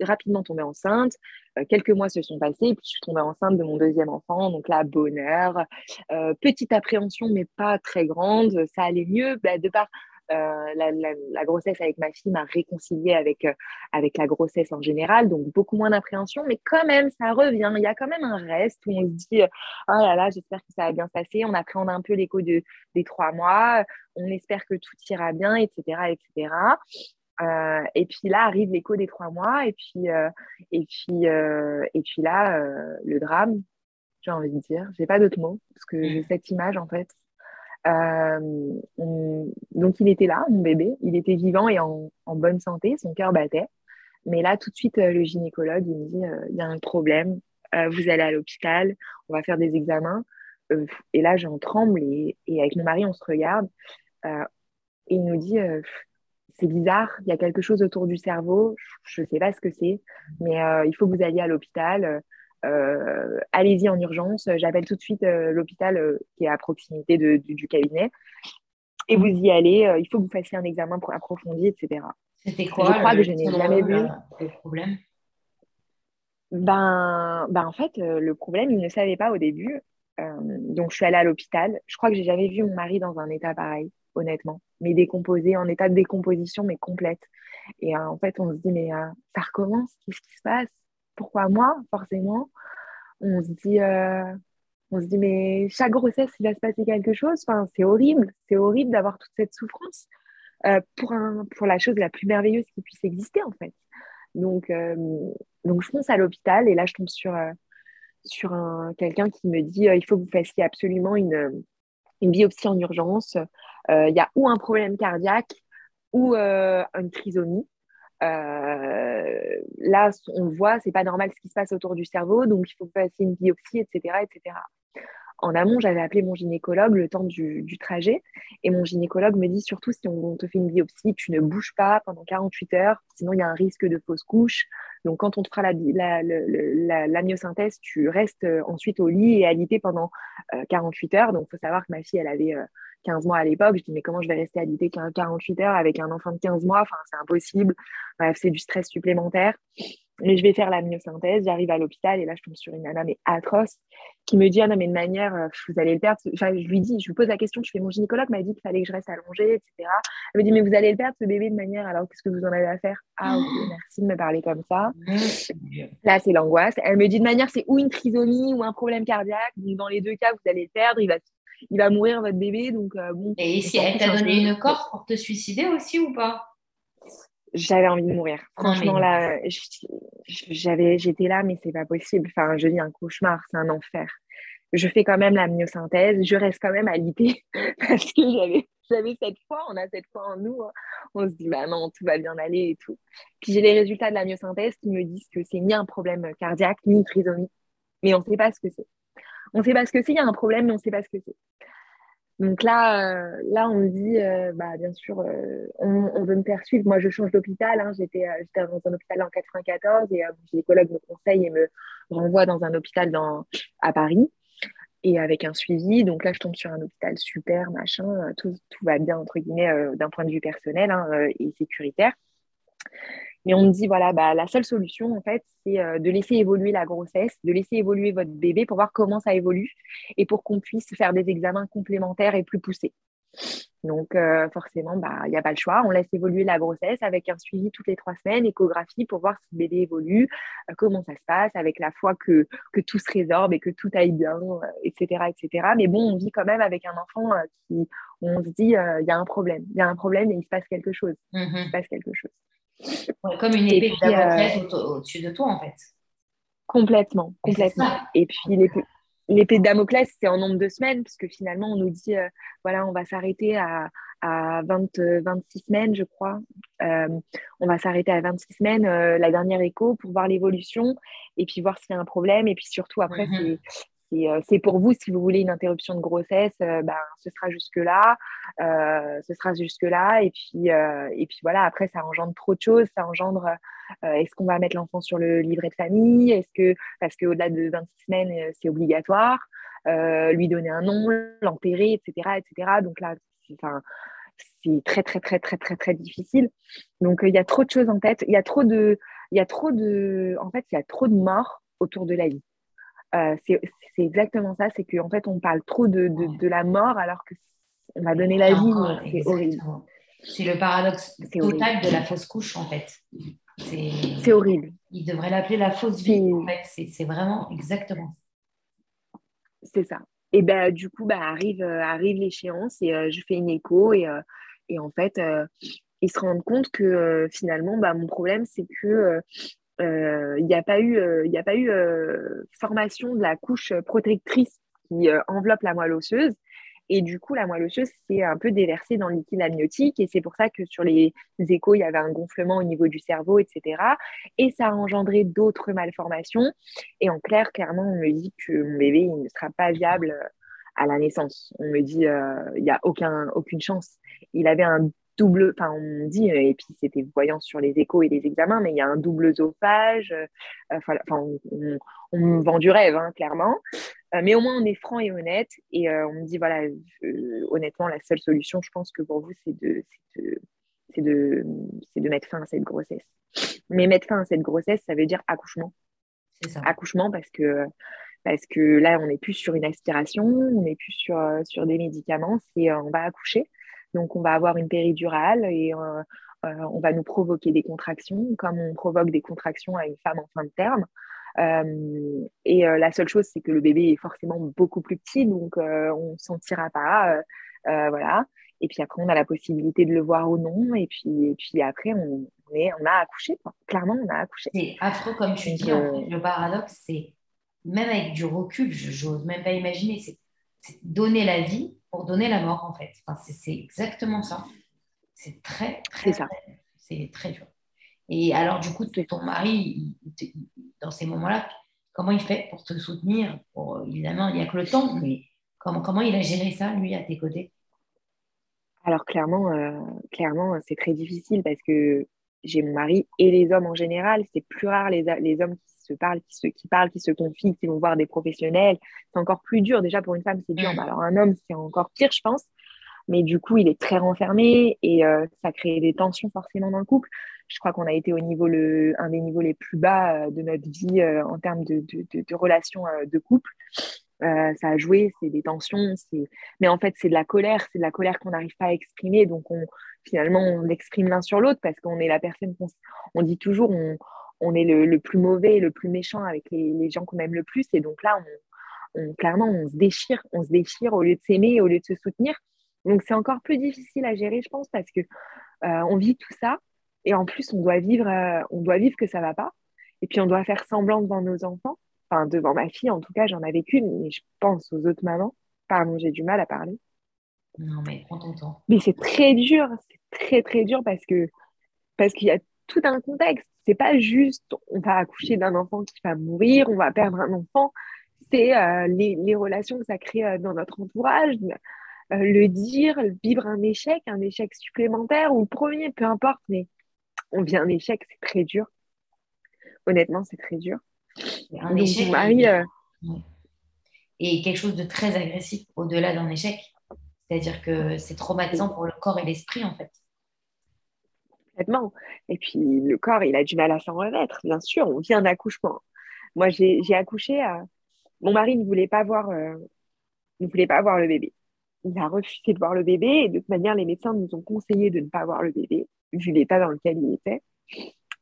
rapidement tombée enceinte. Euh, quelques mois se sont passés et puis je suis tombée enceinte de mon deuxième enfant. Donc là, bonheur, euh, petite appréhension, mais pas très grande. Ça allait mieux bah, de par euh, la, grossesse avec ma fille m'a réconciliée avec, avec la grossesse en général, donc beaucoup moins d'appréhension, mais quand même, ça revient. Il y a quand même un reste où on se dit, oh là là, j'espère que ça va bien se passer. On appréhende un peu l'écho de, des trois mois, on espère que tout ira bien, etc. etc. Euh, et puis là arrive l'écho des trois mois, et puis, euh, et puis, euh, et puis là, le drame, j'ai envie de dire. J'ai pas d'autres mots, parce que j'ai cette image en fait. Donc il était là, mon bébé, il était vivant et en, bonne santé, son cœur battait. Mais là, tout de suite, le gynécologue, il me dit, il y a un problème, vous allez à l'hôpital, on va faire des examens. et là, j'en tremble et, avec mon mari, on se regarde. et il nous dit, c'est bizarre, il y a quelque chose autour du cerveau, je ne sais pas ce que c'est, mais euh, il faut que vous alliez à l'hôpital. Euh, allez-y en urgence, j'appelle tout de suite euh, l'hôpital qui est à proximité du, cabinet. Et vous y allez, il faut que vous fassiez un examen pour approfondi, etc. C'était quoi Je crois que je n'ai jamais vu. Le problème? Ben, ben, en fait, le problème, il ne savait pas au début. donc, je suis allée à l'hôpital. Je crois que j'ai jamais vu mon mari dans un état pareil honnêtement, mais décomposé, en état de décomposition, mais complète. Et euh, en fait, on se dit, mais euh, ça recommence, qu'est-ce qui se passe? Pourquoi moi, forcément On se dit, euh, on se dit, mais chaque grossesse, il va se passer quelque chose. C'est horrible, c'est horrible d'avoir toute cette souffrance pour, un, pour la chose la plus merveilleuse qui puisse exister, en fait. Donc, donc je pense à l'hôpital et là, je tombe sur, quelqu'un qui me dit, il faut que vous fassiez absolument une une biopsie en urgence, euh, il y a ou un problème cardiaque ou euh, une trisomie. Euh, là, on voit, c'est pas normal ce qui se passe autour du cerveau, donc il faut passer une biopsie, etc., etc. En amont, j'avais appelé mon gynécologue le temps du, trajet et mon gynécologue me dit surtout si on, te fait une biopsie, tu ne bouges pas pendant 48 heures, sinon il y a un risque de fausse couche. Donc quand on te fera la, la, myosynthèse, tu restes ensuite au lit et alité pendant 48 heures. Donc il faut savoir que ma fille, elle avait 15 mois à l'époque. Je dis, mais comment je vais rester alitée 48 heures avec un enfant de 15 mois? Enfin, c'est impossible. Bref, c'est du stress supplémentaire. Mais je vais faire la myosynthèse, j'arrive à l'hôpital et là, je tombe sur une nana, mais atroce, qui me dit, ah non, mais de manière, euh, vous allez le perdre. Enfin, je lui dis, je lui pose la question, je fais, mon gynécologue m'a dit qu'il fallait que je reste allongée, etc. Elle me dit, mais vous allez le perdre, ce bébé, de manière, alors qu'est-ce que vous en avez à faire? Ah, ok, merci de me parler comme ça. Là, c'est l'angoisse. Elle me dit, de manière, c'est ou une trisomie ou un problème cardiaque. Donc, dans les deux cas, vous allez le perdre, il va il va mourir votre bébé. Donc, euh, bon, Et si elle t'a donné une corde pour te suicider aussi ou pas? J'avais envie de mourir. Franchement, là, j'avais, j'étais là, mais c'est pas possible. Enfin, je vis un cauchemar, c'est un enfer. je fais quand même la myosynthèse, je reste quand même à l'IP parce que j'avais, j'avais cette foi, on a cette foi en nous, hein. on se dit bah non, tout va bien aller et tout. Puis j'ai les résultats de la myosynthèse qui me disent que c'est ni un problème cardiaque ni une trisomie, mais on ne sait pas ce que c'est. On ne sait pas ce que c'est, il y a un problème, mais on ne sait pas ce que c'est. Donc là, euh, là, on me dit, euh, bah, bien sûr, euh, on, veut me faire suivre. Moi, je change d'hôpital. Hein. J'étais, dans un hôpital en 94 et mon gynécologue me conseille et me renvoie dans un hôpital à Paris et avec un suivi. Donc là, je tombe sur un hôpital super, machin, tout, tout va bien, entre guillemets, d'un point de vue personnel hein, et sécuritaire. Mais on me dit, voilà, bah, la seule solution, en fait, c'est euh, de laisser évoluer la grossesse, de laisser évoluer votre bébé pour voir comment ça évolue et pour qu'on puisse faire des examens complémentaires et plus poussés. Donc, euh, forcément, bah, il n'y a pas le choix. On laisse évoluer la grossesse avec un suivi toutes les trois semaines, échographie pour voir si le bébé évolue, euh, comment ça se passe, avec la foi que, que tout se résorbe et que tout aille bien, etc., etc. Mais bon, on vit quand même avec un enfant qui, on se dit, il y a un problème, il y a un problème et il se passe quelque chose. Il se mm-hmm. passe quelque chose comme une épée de Damoclès euh, au-dessus de toi, en fait. Complètement, complètement. Et puis l'épée de Damoclès, c'est en nombre de semaines, puisque finalement, on nous dit, euh, voilà, on va s'arrêter à, à 20, 26 semaines, je crois. Euh, on va s'arrêter à 26 semaines, la dernière écho, pour voir l'évolution, et puis voir s'il y a un problème. Et puis surtout, après, mm-hmm. Euh, c'est pour vous, si vous voulez une interruption de grossesse, euh, ben, ce sera jusque-là. Euh, ce sera jusque-là. Et, puis et puis voilà, après, ça engendre trop de choses. Ça engendre est-ce qu'on va mettre l'enfant sur le livret de famille? Est-ce que, parce qu'au-delà de 26 semaines, c'est obligatoire. lui donner un nom, l'enterrer, etc., etc. Donc là, c'est très, très, très, très, très, très difficile. Donc, il y a trop de choses en tête. Il y a trop de, il y a trop de, en fait, il y a trop de morts autour de la vie. Euh, c'est exactement ça, c'est qu'en fait, on parle trop de, de, la mort alors qu'on va donner la vie. C'est horrible. C'est le paradoxe total de la fausse couche, en fait. C'est horrible. Il devrait l'appeler la fausse vie, en fait. C'est vraiment exactement C'est ça. Et ben, du coup, bah, arrive, euh, arrive l'échéance et euh, je fais une écho et, et en fait, ils se rendent compte que finalement, bah, mon problème, c'est que euh, il n'y a pas eu, euh, a pas eu euh, formation de la couche protectrice qui enveloppe la moelle osseuse. Et du coup, la moelle osseuse s'est un peu déversée dans le liquide amniotique. Et c'est pour ça que sur les échos, il y avait un gonflement au niveau du cerveau, etc. Et ça a engendré d'autres malformations. Et en clair, clairement, on me dit que mon bébé il ne sera pas viable à la naissance. On me dit il n'y a aucun, aucune chance. Il avait un double, enfin on dit, euh, et puis c'était voyant sur les échos et les examens, mais il y a un double oesophage, euh, enfin on, me vend du rêve, hein, clairement, euh, mais au moins on est franc et honnête, et on me dit, voilà, honnêtement, la seule solution, je pense que pour vous, c'est de, c'est de, de, mettre fin à cette grossesse. Mais mettre fin à cette grossesse, ça veut dire accouchement. Ça. Accouchement parce que parce que là, on n'est plus sur une aspiration, on n'est plus sur, sur des médicaments, c'est on va accoucher. Donc, on va avoir une péridurale et euh, euh, on va nous provoquer des contractions, comme on provoque des contractions à une femme en fin de terme. Euh, et la seule chose, c'est que le bébé est forcément beaucoup plus petit, donc on ne sentira pas. voilà. Et puis après, on a la possibilité de le voir ou non. Et puis, et puis après, on, est, on a accouché. Clairement, on a accouché. C'est affreux, comme tu dis. le paradoxe, c'est même avec du recul, je n'ose même pas imaginer, c'est donner la vie pour donner la mort, en fait. c'est exactement ça. C'est très, très, c'est très dur. Et alors, du coup, ton mari, dans ces moments-là, comment il fait pour te soutenir pour, Évidemment, il n'y a que le temps, mais comment, comment il a géré ça, lui, à tes côtés? Alors, clairement, euh, clairement c'est très difficile parce que j'ai mon mari et les hommes en général. C'est plus rare les, les hommes qui se parlent, qui se, qui parlent, qui se confient, qui vont voir des professionnels. C'est encore plus dur. Déjà, pour une femme, c'est dur. Mm. Bah, alors, un homme, c'est encore pire, je pense. Mais du coup, il est très renfermé et euh, ça crée des tensions forcément dans le couple. Je crois qu'on a été au niveau le, un des niveaux les plus bas euh, de notre vie euh, en termes de, de, de, relations de couple. Ça a joué, c'est des tensions, mais en fait c'est de la colère, c'est de la colère qu'on n'arrive pas à exprimer, donc on, finalement on l'exprime l'un sur l'autre parce qu'on est la personne qu'on on dit toujours, on, on est le, plus mauvais, le plus méchant avec les, gens qu'on aime le plus. Et donc là, on, clairement, on se déchire, on se déchire au lieu de s'aimer, au lieu de se soutenir. Donc c'est encore plus difficile à gérer, je pense, parce que euh, on vit tout ça et en plus on doit vivre, euh, on doit vivre que ça va pas. Et puis on doit faire semblant devant nos enfants. Enfin devant ma fille, en tout cas, j'en avais qu'une, mais je pense aux autres mamans. Pardon, j'ai du mal à parler. Non, mais prends ton temps. Mais c'est très dur, c'est très très dur parce que parce qu'il y a tout un contexte. C'est pas juste on va accoucher d'un enfant qui va mourir, on va perdre un enfant. C'est euh, les, les, relations que ça crée euh, dans notre entourage, euh, le dire, vivre un échec, un échec supplémentaire ou le premier, peu importe, mais on vit un échec, c'est très dur. Honnêtement, c'est très dur. Un échec. Mari, Et quelque chose de très agressif au-delà d'un échec. C'est-à-dire que c'est traumatisant pour le corps et l'esprit, en fait. Complètement. Et puis, le corps, il a du mal à s'en remettre, bien sûr. On vient d'accouchement. Moi, j'ai accouché. À... Mon mari ne voulait pas voir, euh, ne voulait pas voir le bébé. Il a refusé de voir le bébé. Et de toute manière, les médecins nous ont conseillé de ne pas voir le bébé, vu l'état dans lequel il était.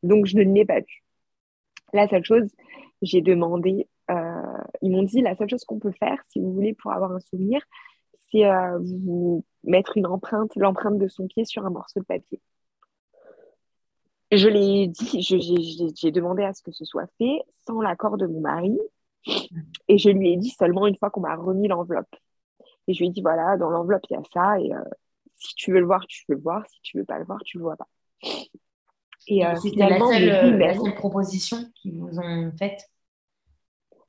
Donc, je ne l'ai pas vu. La seule chose, j'ai demandé, euh, ils m'ont dit, la seule chose qu'on peut faire, si vous voulez, pour avoir un souvenir, c'est euh, vous mettre une empreinte, l'empreinte de son pied sur un morceau de papier. Je l'ai dit, j'ai demandé à ce que ce soit fait sans l'accord de mon mari. Et je lui ai dit seulement une fois qu'on m'a remis l'enveloppe. Et je lui ai dit, voilà, dans l'enveloppe, il y a ça. Et euh, si tu veux le voir, tu peux le voir. Si tu veux pas le voir, tu le vois pas. Et, euh, c'était la, seule, proposition qu'ils vous ont faite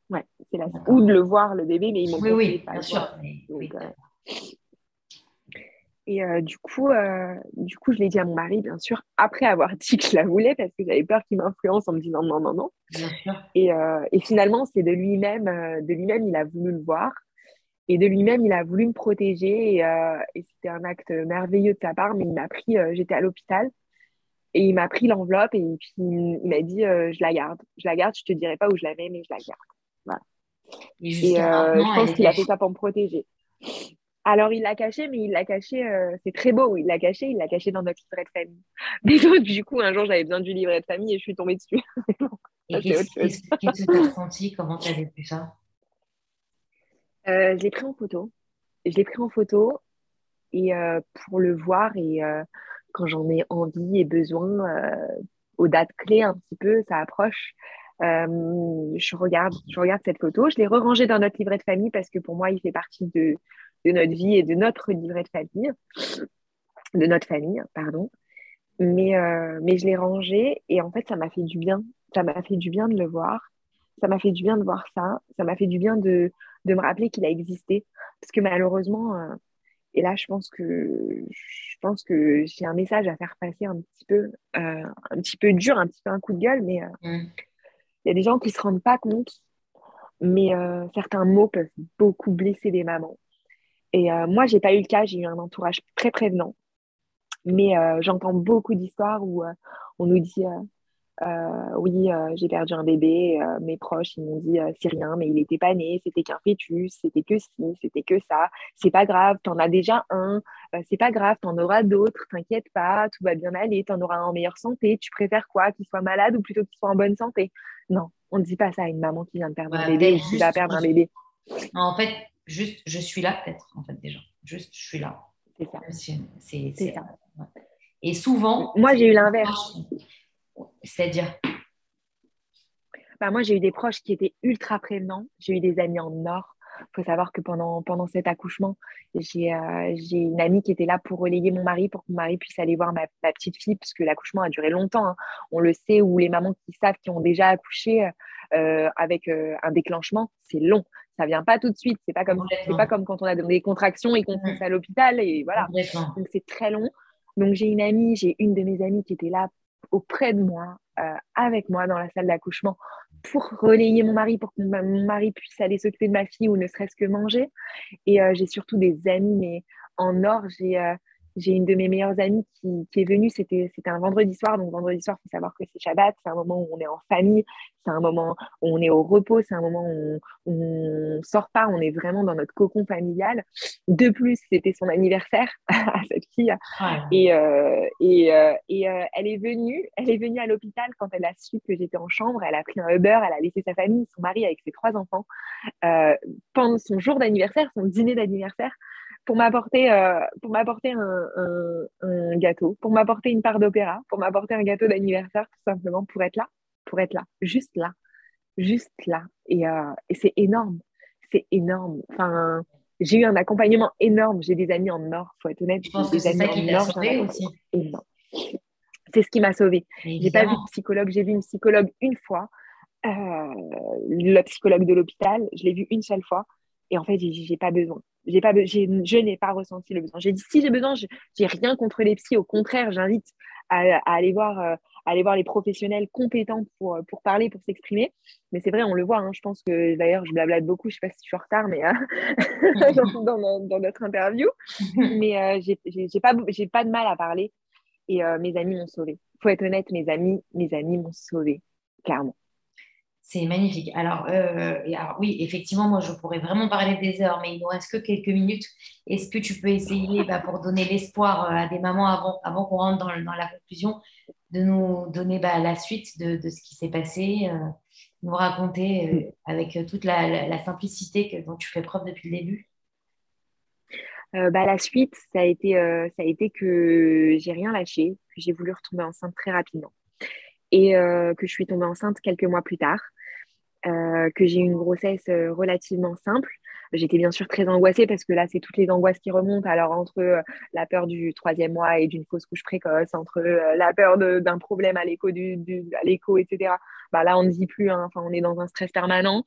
Ouais, c'est la Ou de le voir, le bébé, mais ils m'ont Oui, oui, bien sûr. Et euh, du, coup, euh, du coup, je l'ai dit à mon mari, bien sûr, après avoir dit que je la voulais, parce que j'avais peur qu'il m'influence en me disant non, non, non. Et, euh, et, finalement, c'est de lui-même, de lui-même, il a voulu le voir. Et de lui-même, il a voulu me protéger. Et, et c'était un acte merveilleux de sa part, mais il m'a pris, j'étais à l'hôpital, et il m'a pris l'enveloppe et puis il m'a dit, je la garde. Je la garde, je te dirai pas où je la mets, mais je la garde. Voilà. Et, je pense qu'il a fait ça pour me protéger. Alors, il l'a caché, mais il l'a caché, euh, c'est très beau, il l'a caché, il l'a caché dans notre livret de famille. Mais donc, du coup, un jour, j'avais besoin du livret de famille et je suis tombée dessus. et qu'est-ce que tu as senti Comment tu as vécu ça? Euh, Je l'ai pris en photo. Je l'ai pris en photo et euh, pour le voir et quand j'en ai envie et besoin, aux dates clés un petit peu, ça approche. je, regarde, je regarde cette photo. Je l'ai re-rangée dans notre livret de famille parce que pour moi, il fait partie de, de notre vie et de notre livret de famille, de notre famille, pardon. Mais, euh, mais je l'ai rangé et en fait, ça m'a fait du bien. Ça m'a fait du bien de le voir. Ça m'a fait du bien de voir ça. Ça m'a fait du bien de, de me rappeler qu'il a existé. Parce que malheureusement, euh, et là, je pense que je pense que j'ai un message à faire passer un petit peu, euh, un petit peu dur, un petit peu un coup de gueule, mais mm. il y a des gens qui se rendent pas compte. Mais certains mots peuvent beaucoup blesser des mamans. Et euh, moi, j'ai pas eu le cas, j'ai eu un entourage très prévenant. Mais euh, j'entends beaucoup d'histoires où euh, on nous dit oui, j'ai perdu un bébé, mes proches ils m'ont dit c'est rien, mais il n'était pas né, c'était qu'un fœtus, c'était que ci, c'était que ça, c'est pas grave, t'en as déjà un, c'est pas grave, t'en auras d'autres, t'inquiète pas, tout va bien aller, t'en auras un en meilleure santé, tu préfères quoi, qu'il soit malade ou plutôt qu'il soit en bonne santé? Non, on ne dit pas ça à une maman qui vient de perdre un bébé ou qui va perdre un bébé. En fait, juste je suis là peut-être en fait déjà. Juste je suis là. C'est ça. Et souvent moi j'ai eu l'inverse c'est-à-dire bah, moi j'ai eu des proches qui étaient ultra prévenants j'ai eu des amis en or il faut savoir que pendant, pendant cet accouchement, j'ai euh, une amie qui était là pour relayer mon mari, pour que mon mari puisse aller voir ma, petite fille, parce que l'accouchement a duré longtemps. Hein. On le sait, ou les mamans qui savent, qui ont déjà accouché euh, avec euh, un déclenchement, c'est long ça vient pas tout de suite. C'est pas comme c'est pas comme quand on a des contractions et qu'on mmh. passe à l'hôpital et voilà. Donc c'est très long. Donc j'ai une amie, j'ai une de mes amies qui était là auprès de moi, euh, avec moi dans la salle d'accouchement pour relayer mon mari, pour que mon mari puisse aller s'occuper de ma fille ou ne serait-ce que manger. Et euh, j'ai surtout des amis, mais en or, j'ai euh, j'ai une de mes meilleures amies qui, qui est venue, c'était un vendredi soir. Donc, vendredi soir, il faut savoir que c'est Shabbat, c'est un moment où on est en famille, c'est un moment où on est au repos, c'est un moment où on ne sort pas, on est vraiment dans notre cocon familial. De plus, c'était son anniversaire à cette fille. Et, euh, et, euh, et euh, elle est venue, elle est venue à l'hôpital quand elle a su que j'étais en chambre. Elle a pris un Uber, elle a laissé sa famille, son mari avec ses trois enfants pendant son jour d'anniversaire, son dîner d'anniversaire pour m'apporter euh, pour m'apporter un, gâteau, pour m'apporter une part d'opéra, pour m'apporter un gâteau d'anniversaire, tout simplement pour être là, pour être là, juste là, juste là. Et, euh, et c'est énorme. C'est énorme. Enfin, j'ai eu un accompagnement énorme. J'ai des amis en or, faut être honnête. Je pense que c'est ça qui l'a sauvé aussi. C'est ce qui m'a sauvé. J'ai pas vu de psychologue. J'ai vu une psychologue une fois. Euh, le psychologue de l'hôpital, je l'ai vu une seule fois. Et en fait, j'ai pas besoin. J'ai pas, je n'ai pas ressenti le besoin. J'ai dit si j'ai besoin, j'ai rien contre les psys. Au contraire, j'invite à, aller voir, euh, aller voir les professionnels compétents pour, euh, pour parler, pour s'exprimer. Mais c'est vrai, on le voit. Hein. je pense que d'ailleurs, je blablate beaucoup. Je sais pas si je suis en retard, mais euh, dans, dans, notre interview. mais j'ai pas, j'ai pas de mal à parler. Et mes amis m'ont sauvé. Faut être honnête, mes amis, mes amis m'ont sauvé, clairement. C'est magnifique. Alors, euh, alors, oui, effectivement, moi, je pourrais vraiment parler des heures, mais il nous reste que quelques minutes. Est-ce que tu peux essayer, bah, pour donner l'espoir euh, à des mamans avant, qu'on rentre dans, la conclusion, de nous donner bah, la suite de, ce qui s'est passé, euh, nous raconter avec toute la, la, simplicité que, dont tu fais preuve depuis le début? Bah, la suite, ça a été, ça a été que j'ai rien lâché, que j'ai voulu retomber enceinte très rapidement et que je suis tombée enceinte quelques mois plus tard. Euh, que j'ai eu une grossesse euh, relativement simple. J'étais bien sûr très angoissée parce que là, c'est toutes les angoisses qui remontent. Alors, entre euh, la peur du troisième mois et d'une fausse couche précoce, entre la peur d'un problème à l'écho, du, etc. Bah, là, on ne dit plus. Hein. Enfin, on est dans un stress permanent.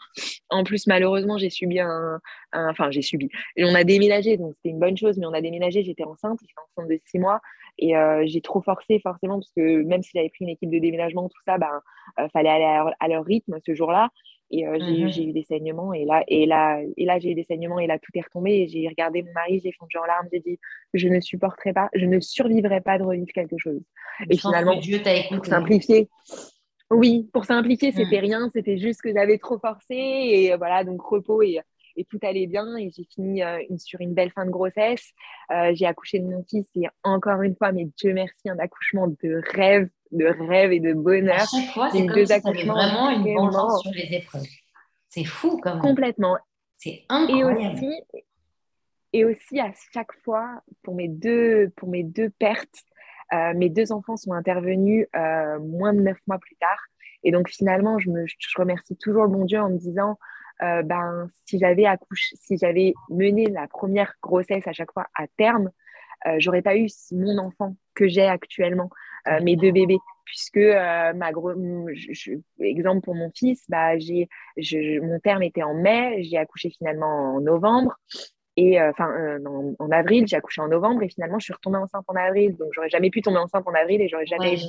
En plus, malheureusement, j'ai subi un, Enfin, j'ai subi. Et on a déménagé, donc c'était une bonne chose, mais on a déménagé. J'étais enceinte. J'étais enceinte de six mois. Et j'ai trop forcé, forcément, parce que même si j'avais pris une équipe de déménagement, tout ça, ben, fallait aller à leur rythme ce jour-là. Et euh, mmh j'ai, eu des saignements. Et là, et là, et là j'ai eu des saignements. Et là, tout est retombé. Et j'ai regardé mon mari, j'ai fondu en larmes. J'ai dit, je ne supporterai pas, je ne survivrai pas de revivre quelque chose. et finalement, Dieu t'a écouté. Pour simplifier. Oui, pour simplifier, c'était mmh. rien. C'était juste que j'avais trop forcé. Et voilà, donc repos. Et, et tout allait bien et j'ai fini euh, sur une belle fin de grossesse. Euh, j'ai accouché de mon fils et encore une fois, mais Dieu merci, un accouchement de rêve, de rêve et de bonheur. À chaque fois, c'est comme si vraiment une vengeance sur les épreuves. C'est fou même. Complètement. C'est incroyable. Et aussi, et aussi à chaque fois, pour mes deux, pour mes deux pertes, euh, mes deux enfants sont intervenus moins de neuf mois plus tard. Et donc finalement, je, me, je remercie toujours le bon Dieu en me disant, euh, ben, si j'avais accouché, si j'avais mené la première grossesse à chaque fois à terme, euh, j'aurais pas eu mon enfant que j'ai actuellement, euh, mes deux bébés, puisque ma gros, exemple pour mon fils, bah, j'ai, mon terme était en mai, j'ai accouché finalement en novembre. Et enfin, en, avril, j'ai accouché en novembre et finalement, je suis retombée enceinte en avril. Donc, j'aurais jamais pu tomber enceinte en avril et j'aurais jamais eu.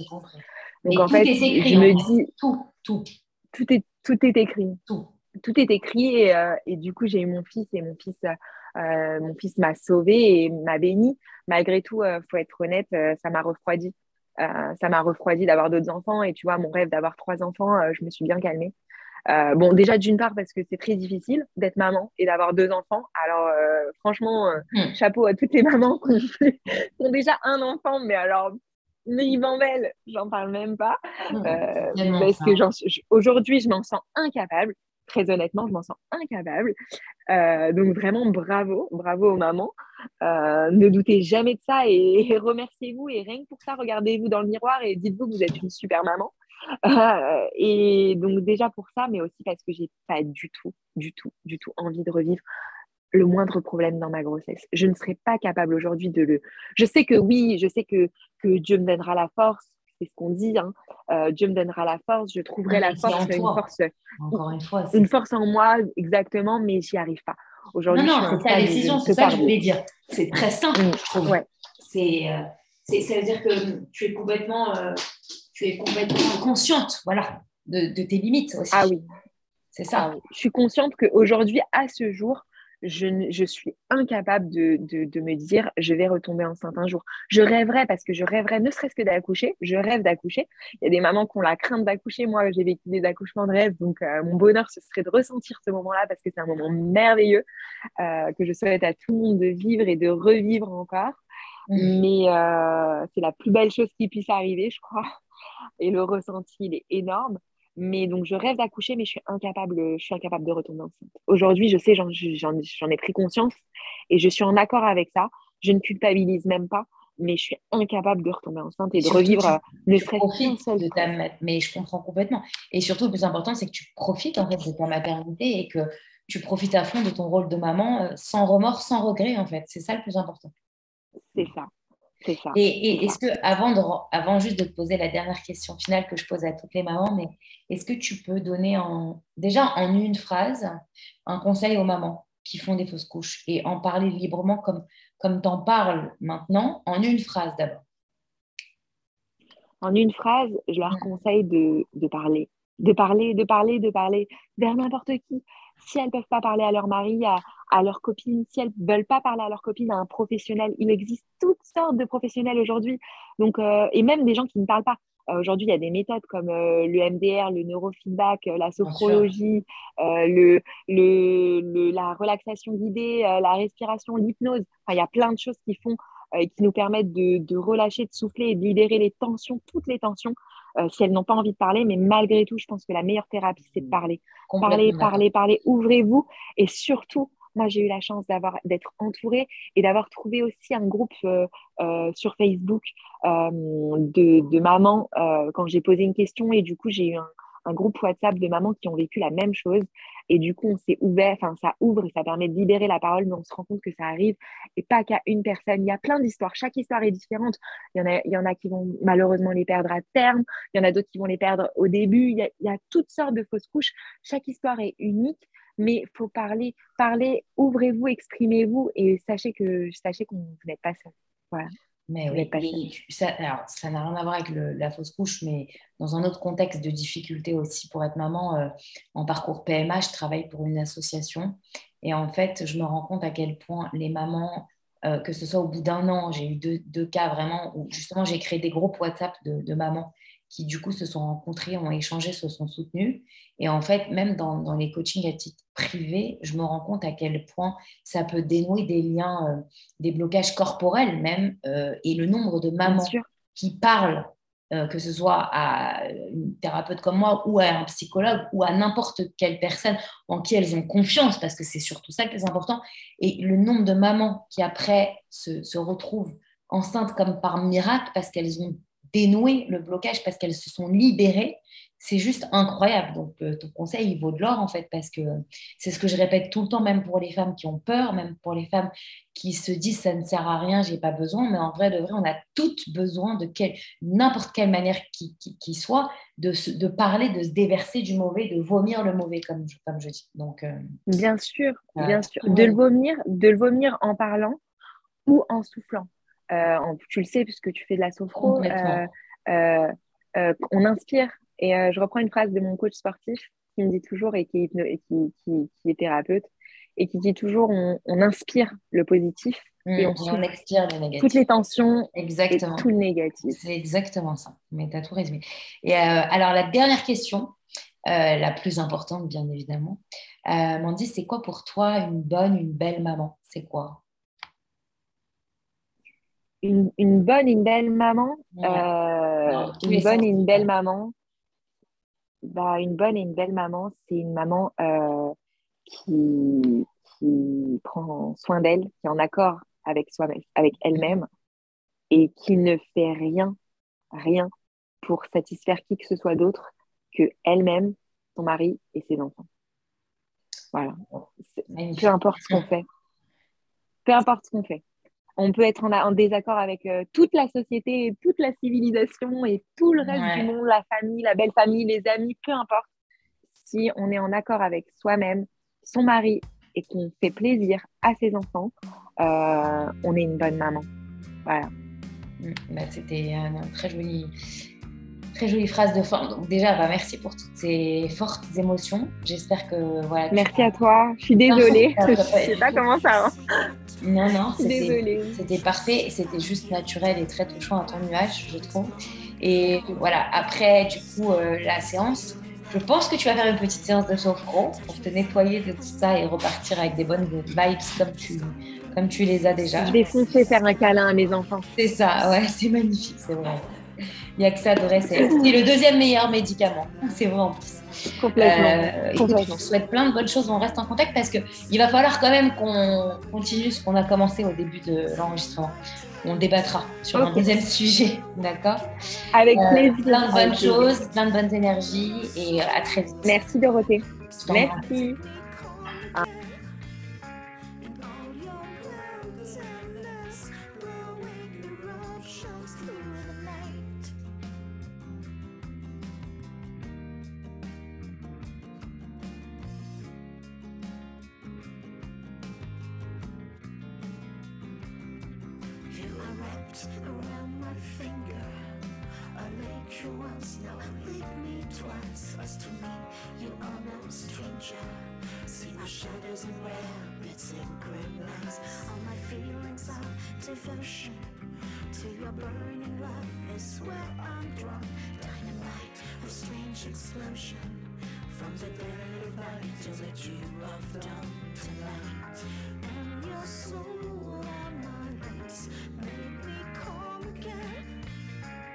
Donc, en fait, je me dis. Tout, tout. Tout est, tout est écrit. Tout tout est écrit et, euh, et du coup j'ai eu mon fils et mon fils euh, mon fils m'a sauvé et m'a béni malgré tout euh, faut être honnête ça m'a refroidi ça m'a refroidi d'avoir d'autres enfants et tu vois mon rêve d'avoir trois enfants je me suis bien calmée bon déjà d'une part parce que c'est très difficile d'être maman et d'avoir deux enfants alors franchement hmm. chapeau à toutes les mamans qui ont déjà un enfant mais alors mais Belle, j'en parle même pas. Hmm. parce que aujourd'hui, je m'en sens incapable très honnêtement, je m'en sens incapable. Euh, donc vraiment, bravo, bravo aux mamans. Euh, ne doutez jamais de ça et, remerciez-vous. Et rien que pour ça, regardez-vous dans le miroir et dites-vous que vous êtes une super maman. Euh, et donc déjà pour ça, mais aussi parce que j'ai pas du tout, du tout, du tout envie de revivre le moindre problème dans ma grossesse. Je ne serais pas capable aujourd'hui de le... Je sais que oui, je sais que, que Dieu me donnera la force, c'est ce qu'on dit. Hein. Euh, Dieu me donnera la force, je trouverai la force, une force, Encore une, fois, une force en moi, exactement, mais j'y arrive pas. Aujourd'hui, non, non, c'est ta décision, c'est ça que je voulais dire. C'est très simple, mm. je trouve. Ouais. C'est, euh, ça veut dire que tu es complètement, euh, tu es complètement consciente, voilà, de, de, tes limites aussi. Ah oui. C'est ça. Ah je suis consciente qu'aujourd'hui, à ce jour, je, suis incapable de, me dire je vais retomber enceinte un jour. Je rêverais parce que je rêverais ne serait-ce que d'accoucher. Je rêve d'accoucher. Il y a des mamans qui ont la crainte d'accoucher. Moi, j'ai vécu des accouchements de rêve. Donc, euh, mon bonheur, ce serait de ressentir ce moment-là parce que c'est un moment merveilleux euh, que je souhaite à tout le monde de vivre et de revivre encore. Mmh. Mais euh, c'est la plus belle chose qui puisse arriver, je crois. Et le ressenti, il est énorme. Mais donc, je rêve d'accoucher, mais je suis incapable, je suis incapable de retomber enceinte. Aujourd'hui, je sais, j'en ai pris conscience et je suis en accord avec ça. Je ne culpabilise même pas. mais je suis incapable de retomber enceinte et, de revivre euh, le stress de ta mais je comprends complètement et surtout le plus important c'est que tu profites en fait de ta maternité et que tu profites à fond de ton rôle de maman euh, sans remords sans regret en fait c'est ça le plus important c'est ça c'est ça et, est-ce que avant de avant juste de te poser la dernière question finale que je pose à toutes les mamans mais est-ce que tu peux donner en déjà en une phrase un conseil aux mamans qui font des fausses couches et en parler librement comme comme tu en parles maintenant, en une phrase d'abord? En une phrase, je leur conseille de, parler. De parler, de parler, de parler vers n'importe qui. Si elles ne peuvent pas parler à leur mari, à, à leur copine, si elles ne veulent pas parler à leur copine, à un professionnel, il existe toutes sortes de professionnels aujourd'hui. Donc, euh, et même des gens qui ne parlent pas. Euh, aujourd'hui, il y a des méthodes comme euh, le MDR, le neurofeedback, la sophrologie, le, le, la relaxation guidée, la respiration, l'hypnose. il y a plein de choses qui font et qui nous permettent de, de, relâcher, de souffler et de libérer les tensions, toutes les tensions, si elles n'ont pas envie de parler. Mais malgré tout, je pense que la meilleure thérapie, c'est de parler. Parler, parler, parler. Ouvrez-vous et surtout, moi, j'ai eu la chance d'avoir d'être entourée et d'avoir trouvé aussi un groupe euh, euh, sur Facebook euh, de, de, mamans quand j'ai posé une question. Et du coup, j'ai eu un, un, groupe WhatsApp de mamans qui ont vécu la même chose. Et du coup, on s'est ouvert, enfin, ça ouvre et ça permet de libérer la parole, mais on se rend compte que ça arrive et pas qu'à une personne. Il y a plein d'histoires. Chaque histoire est différente. Il y, en a, il y en a qui vont malheureusement les perdre à terme. Il y en a d'autres qui vont les perdre au début. Il y a, toutes sortes de fausses couches. Chaque histoire est unique mais il faut parler, parler, ouvrez-vous, exprimez-vous et sachez que sachez qu'on vous n'êtes pas seul. Voilà. Mais oui, ça, alors, ça n'a rien à voir avec la fausse couche, mais dans un autre contexte de difficulté aussi pour être maman, euh, en parcours PMA, je travaille pour une association et en fait, je me rends compte à quel point les mamans, euh, que ce soit au bout d'un an, j'ai eu deux, cas vraiment où justement j'ai créé des groupes WhatsApp de, de mamans qui du coup se sont rencontrés, ont échangé, se sont soutenus. Et en fait, même dans, les coachings à titre privé, je me rends compte à quel point ça peut dénouer des liens, euh, des blocages corporels même, euh, et le nombre de mamans qui parlent, euh, que ce soit à une thérapeute comme moi ou à un psychologue ou à n'importe quelle personne en qui elles ont confiance, parce que c'est surtout ça qui est important, et le nombre de mamans qui après se, se retrouvent enceintes comme par miracle parce qu'elles ont dénouer le blocage parce qu'elles se sont libérées, c'est juste incroyable. Donc, euh, ton conseil, il vaut de l'or, en fait, parce que c'est ce que je répète tout le temps, même pour les femmes qui ont peur, même pour les femmes qui se disent ça ne sert à rien, j'ai pas besoin. Mais en vrai, de vrai, on a toutes besoin de n'importe quelle manière qui, qui, soit, de, de, parler, de se déverser du mauvais, de vomir le mauvais, comme, comme je dis. Donc, euh, bien sûr, bien sûr. De le vomir, de le vomir en parlant ou en soufflant. Euh, tu le sais puisque tu fais de la sophro, euh, euh, on inspire. Et je reprends une phrase de mon coach sportif qui me dit toujours, et qui, qui, qui, est thérapeute, et qui dit toujours on, inspire le positif mmh, et on, expire le négatif. Toutes les tensions exactement. et tout le négatif. C'est exactement ça. Mais tu as tout résumé. Et alors, la dernière question, la plus importante, bien évidemment, Mandy, c'est quoi pour toi une bonne, une belle maman? C'est quoi? Une, bonne et une belle maman. Euh, une bonne et une belle maman. Bah, une bonne et une belle maman, c'est une maman euh, qui, qui prend soin d'elle, qui est en accord avec, soi avec elle-même et qui ne fait rien, rien pour satisfaire qui que ce soit d'autre que elle-même, son mari et ses enfants. Voilà. Peu importe ce qu'on fait. Peu importe ce qu'on fait on peut être en, désaccord avec euh, toute la société, et toute la civilisation et tout le reste du monde, la famille, la belle famille, les amis, peu importe. Si on est en accord avec soi-même, son mari et qu'on fait plaisir à ses enfants, euh, on est une bonne maman. Voilà. Mm. Bah, c'était un très joli Très jolie phrase de fin. Donc déjà, bah, merci pour toutes ces fortes émotions. J'espère que voilà. Merci à toi. Je suis désolée. je ne sais pas comment ça va. Non, non, c'était parfait. C'était juste naturel et très touchant à ton nuage, je trouve. Et voilà, après, du coup, euh, la séance, je pense que tu vas faire une petite séance de sophro pour te nettoyer de tout ça et repartir avec des bonnes vibes comme tu, comme tu les as déjà. Je vais foncer faire un câlin à mes enfants. C'est ça, ouais, c'est magnifique, c'est vrai. Il n'y a que ça de vrai. C'est le deuxième meilleur médicament. C'est vrai en plus. Complètement. Euh, je souhaite plein de bonnes choses. On reste en contact parce qu'il va falloir quand même qu'on continue ce qu'on a commencé au début de l'enregistrement. On débattra sur un deuxième sujet, d'accord? Avec euh, plaisir. Plein de bonnes choses, plein de bonnes énergies et à très vite. Merci Dorothée. Merci.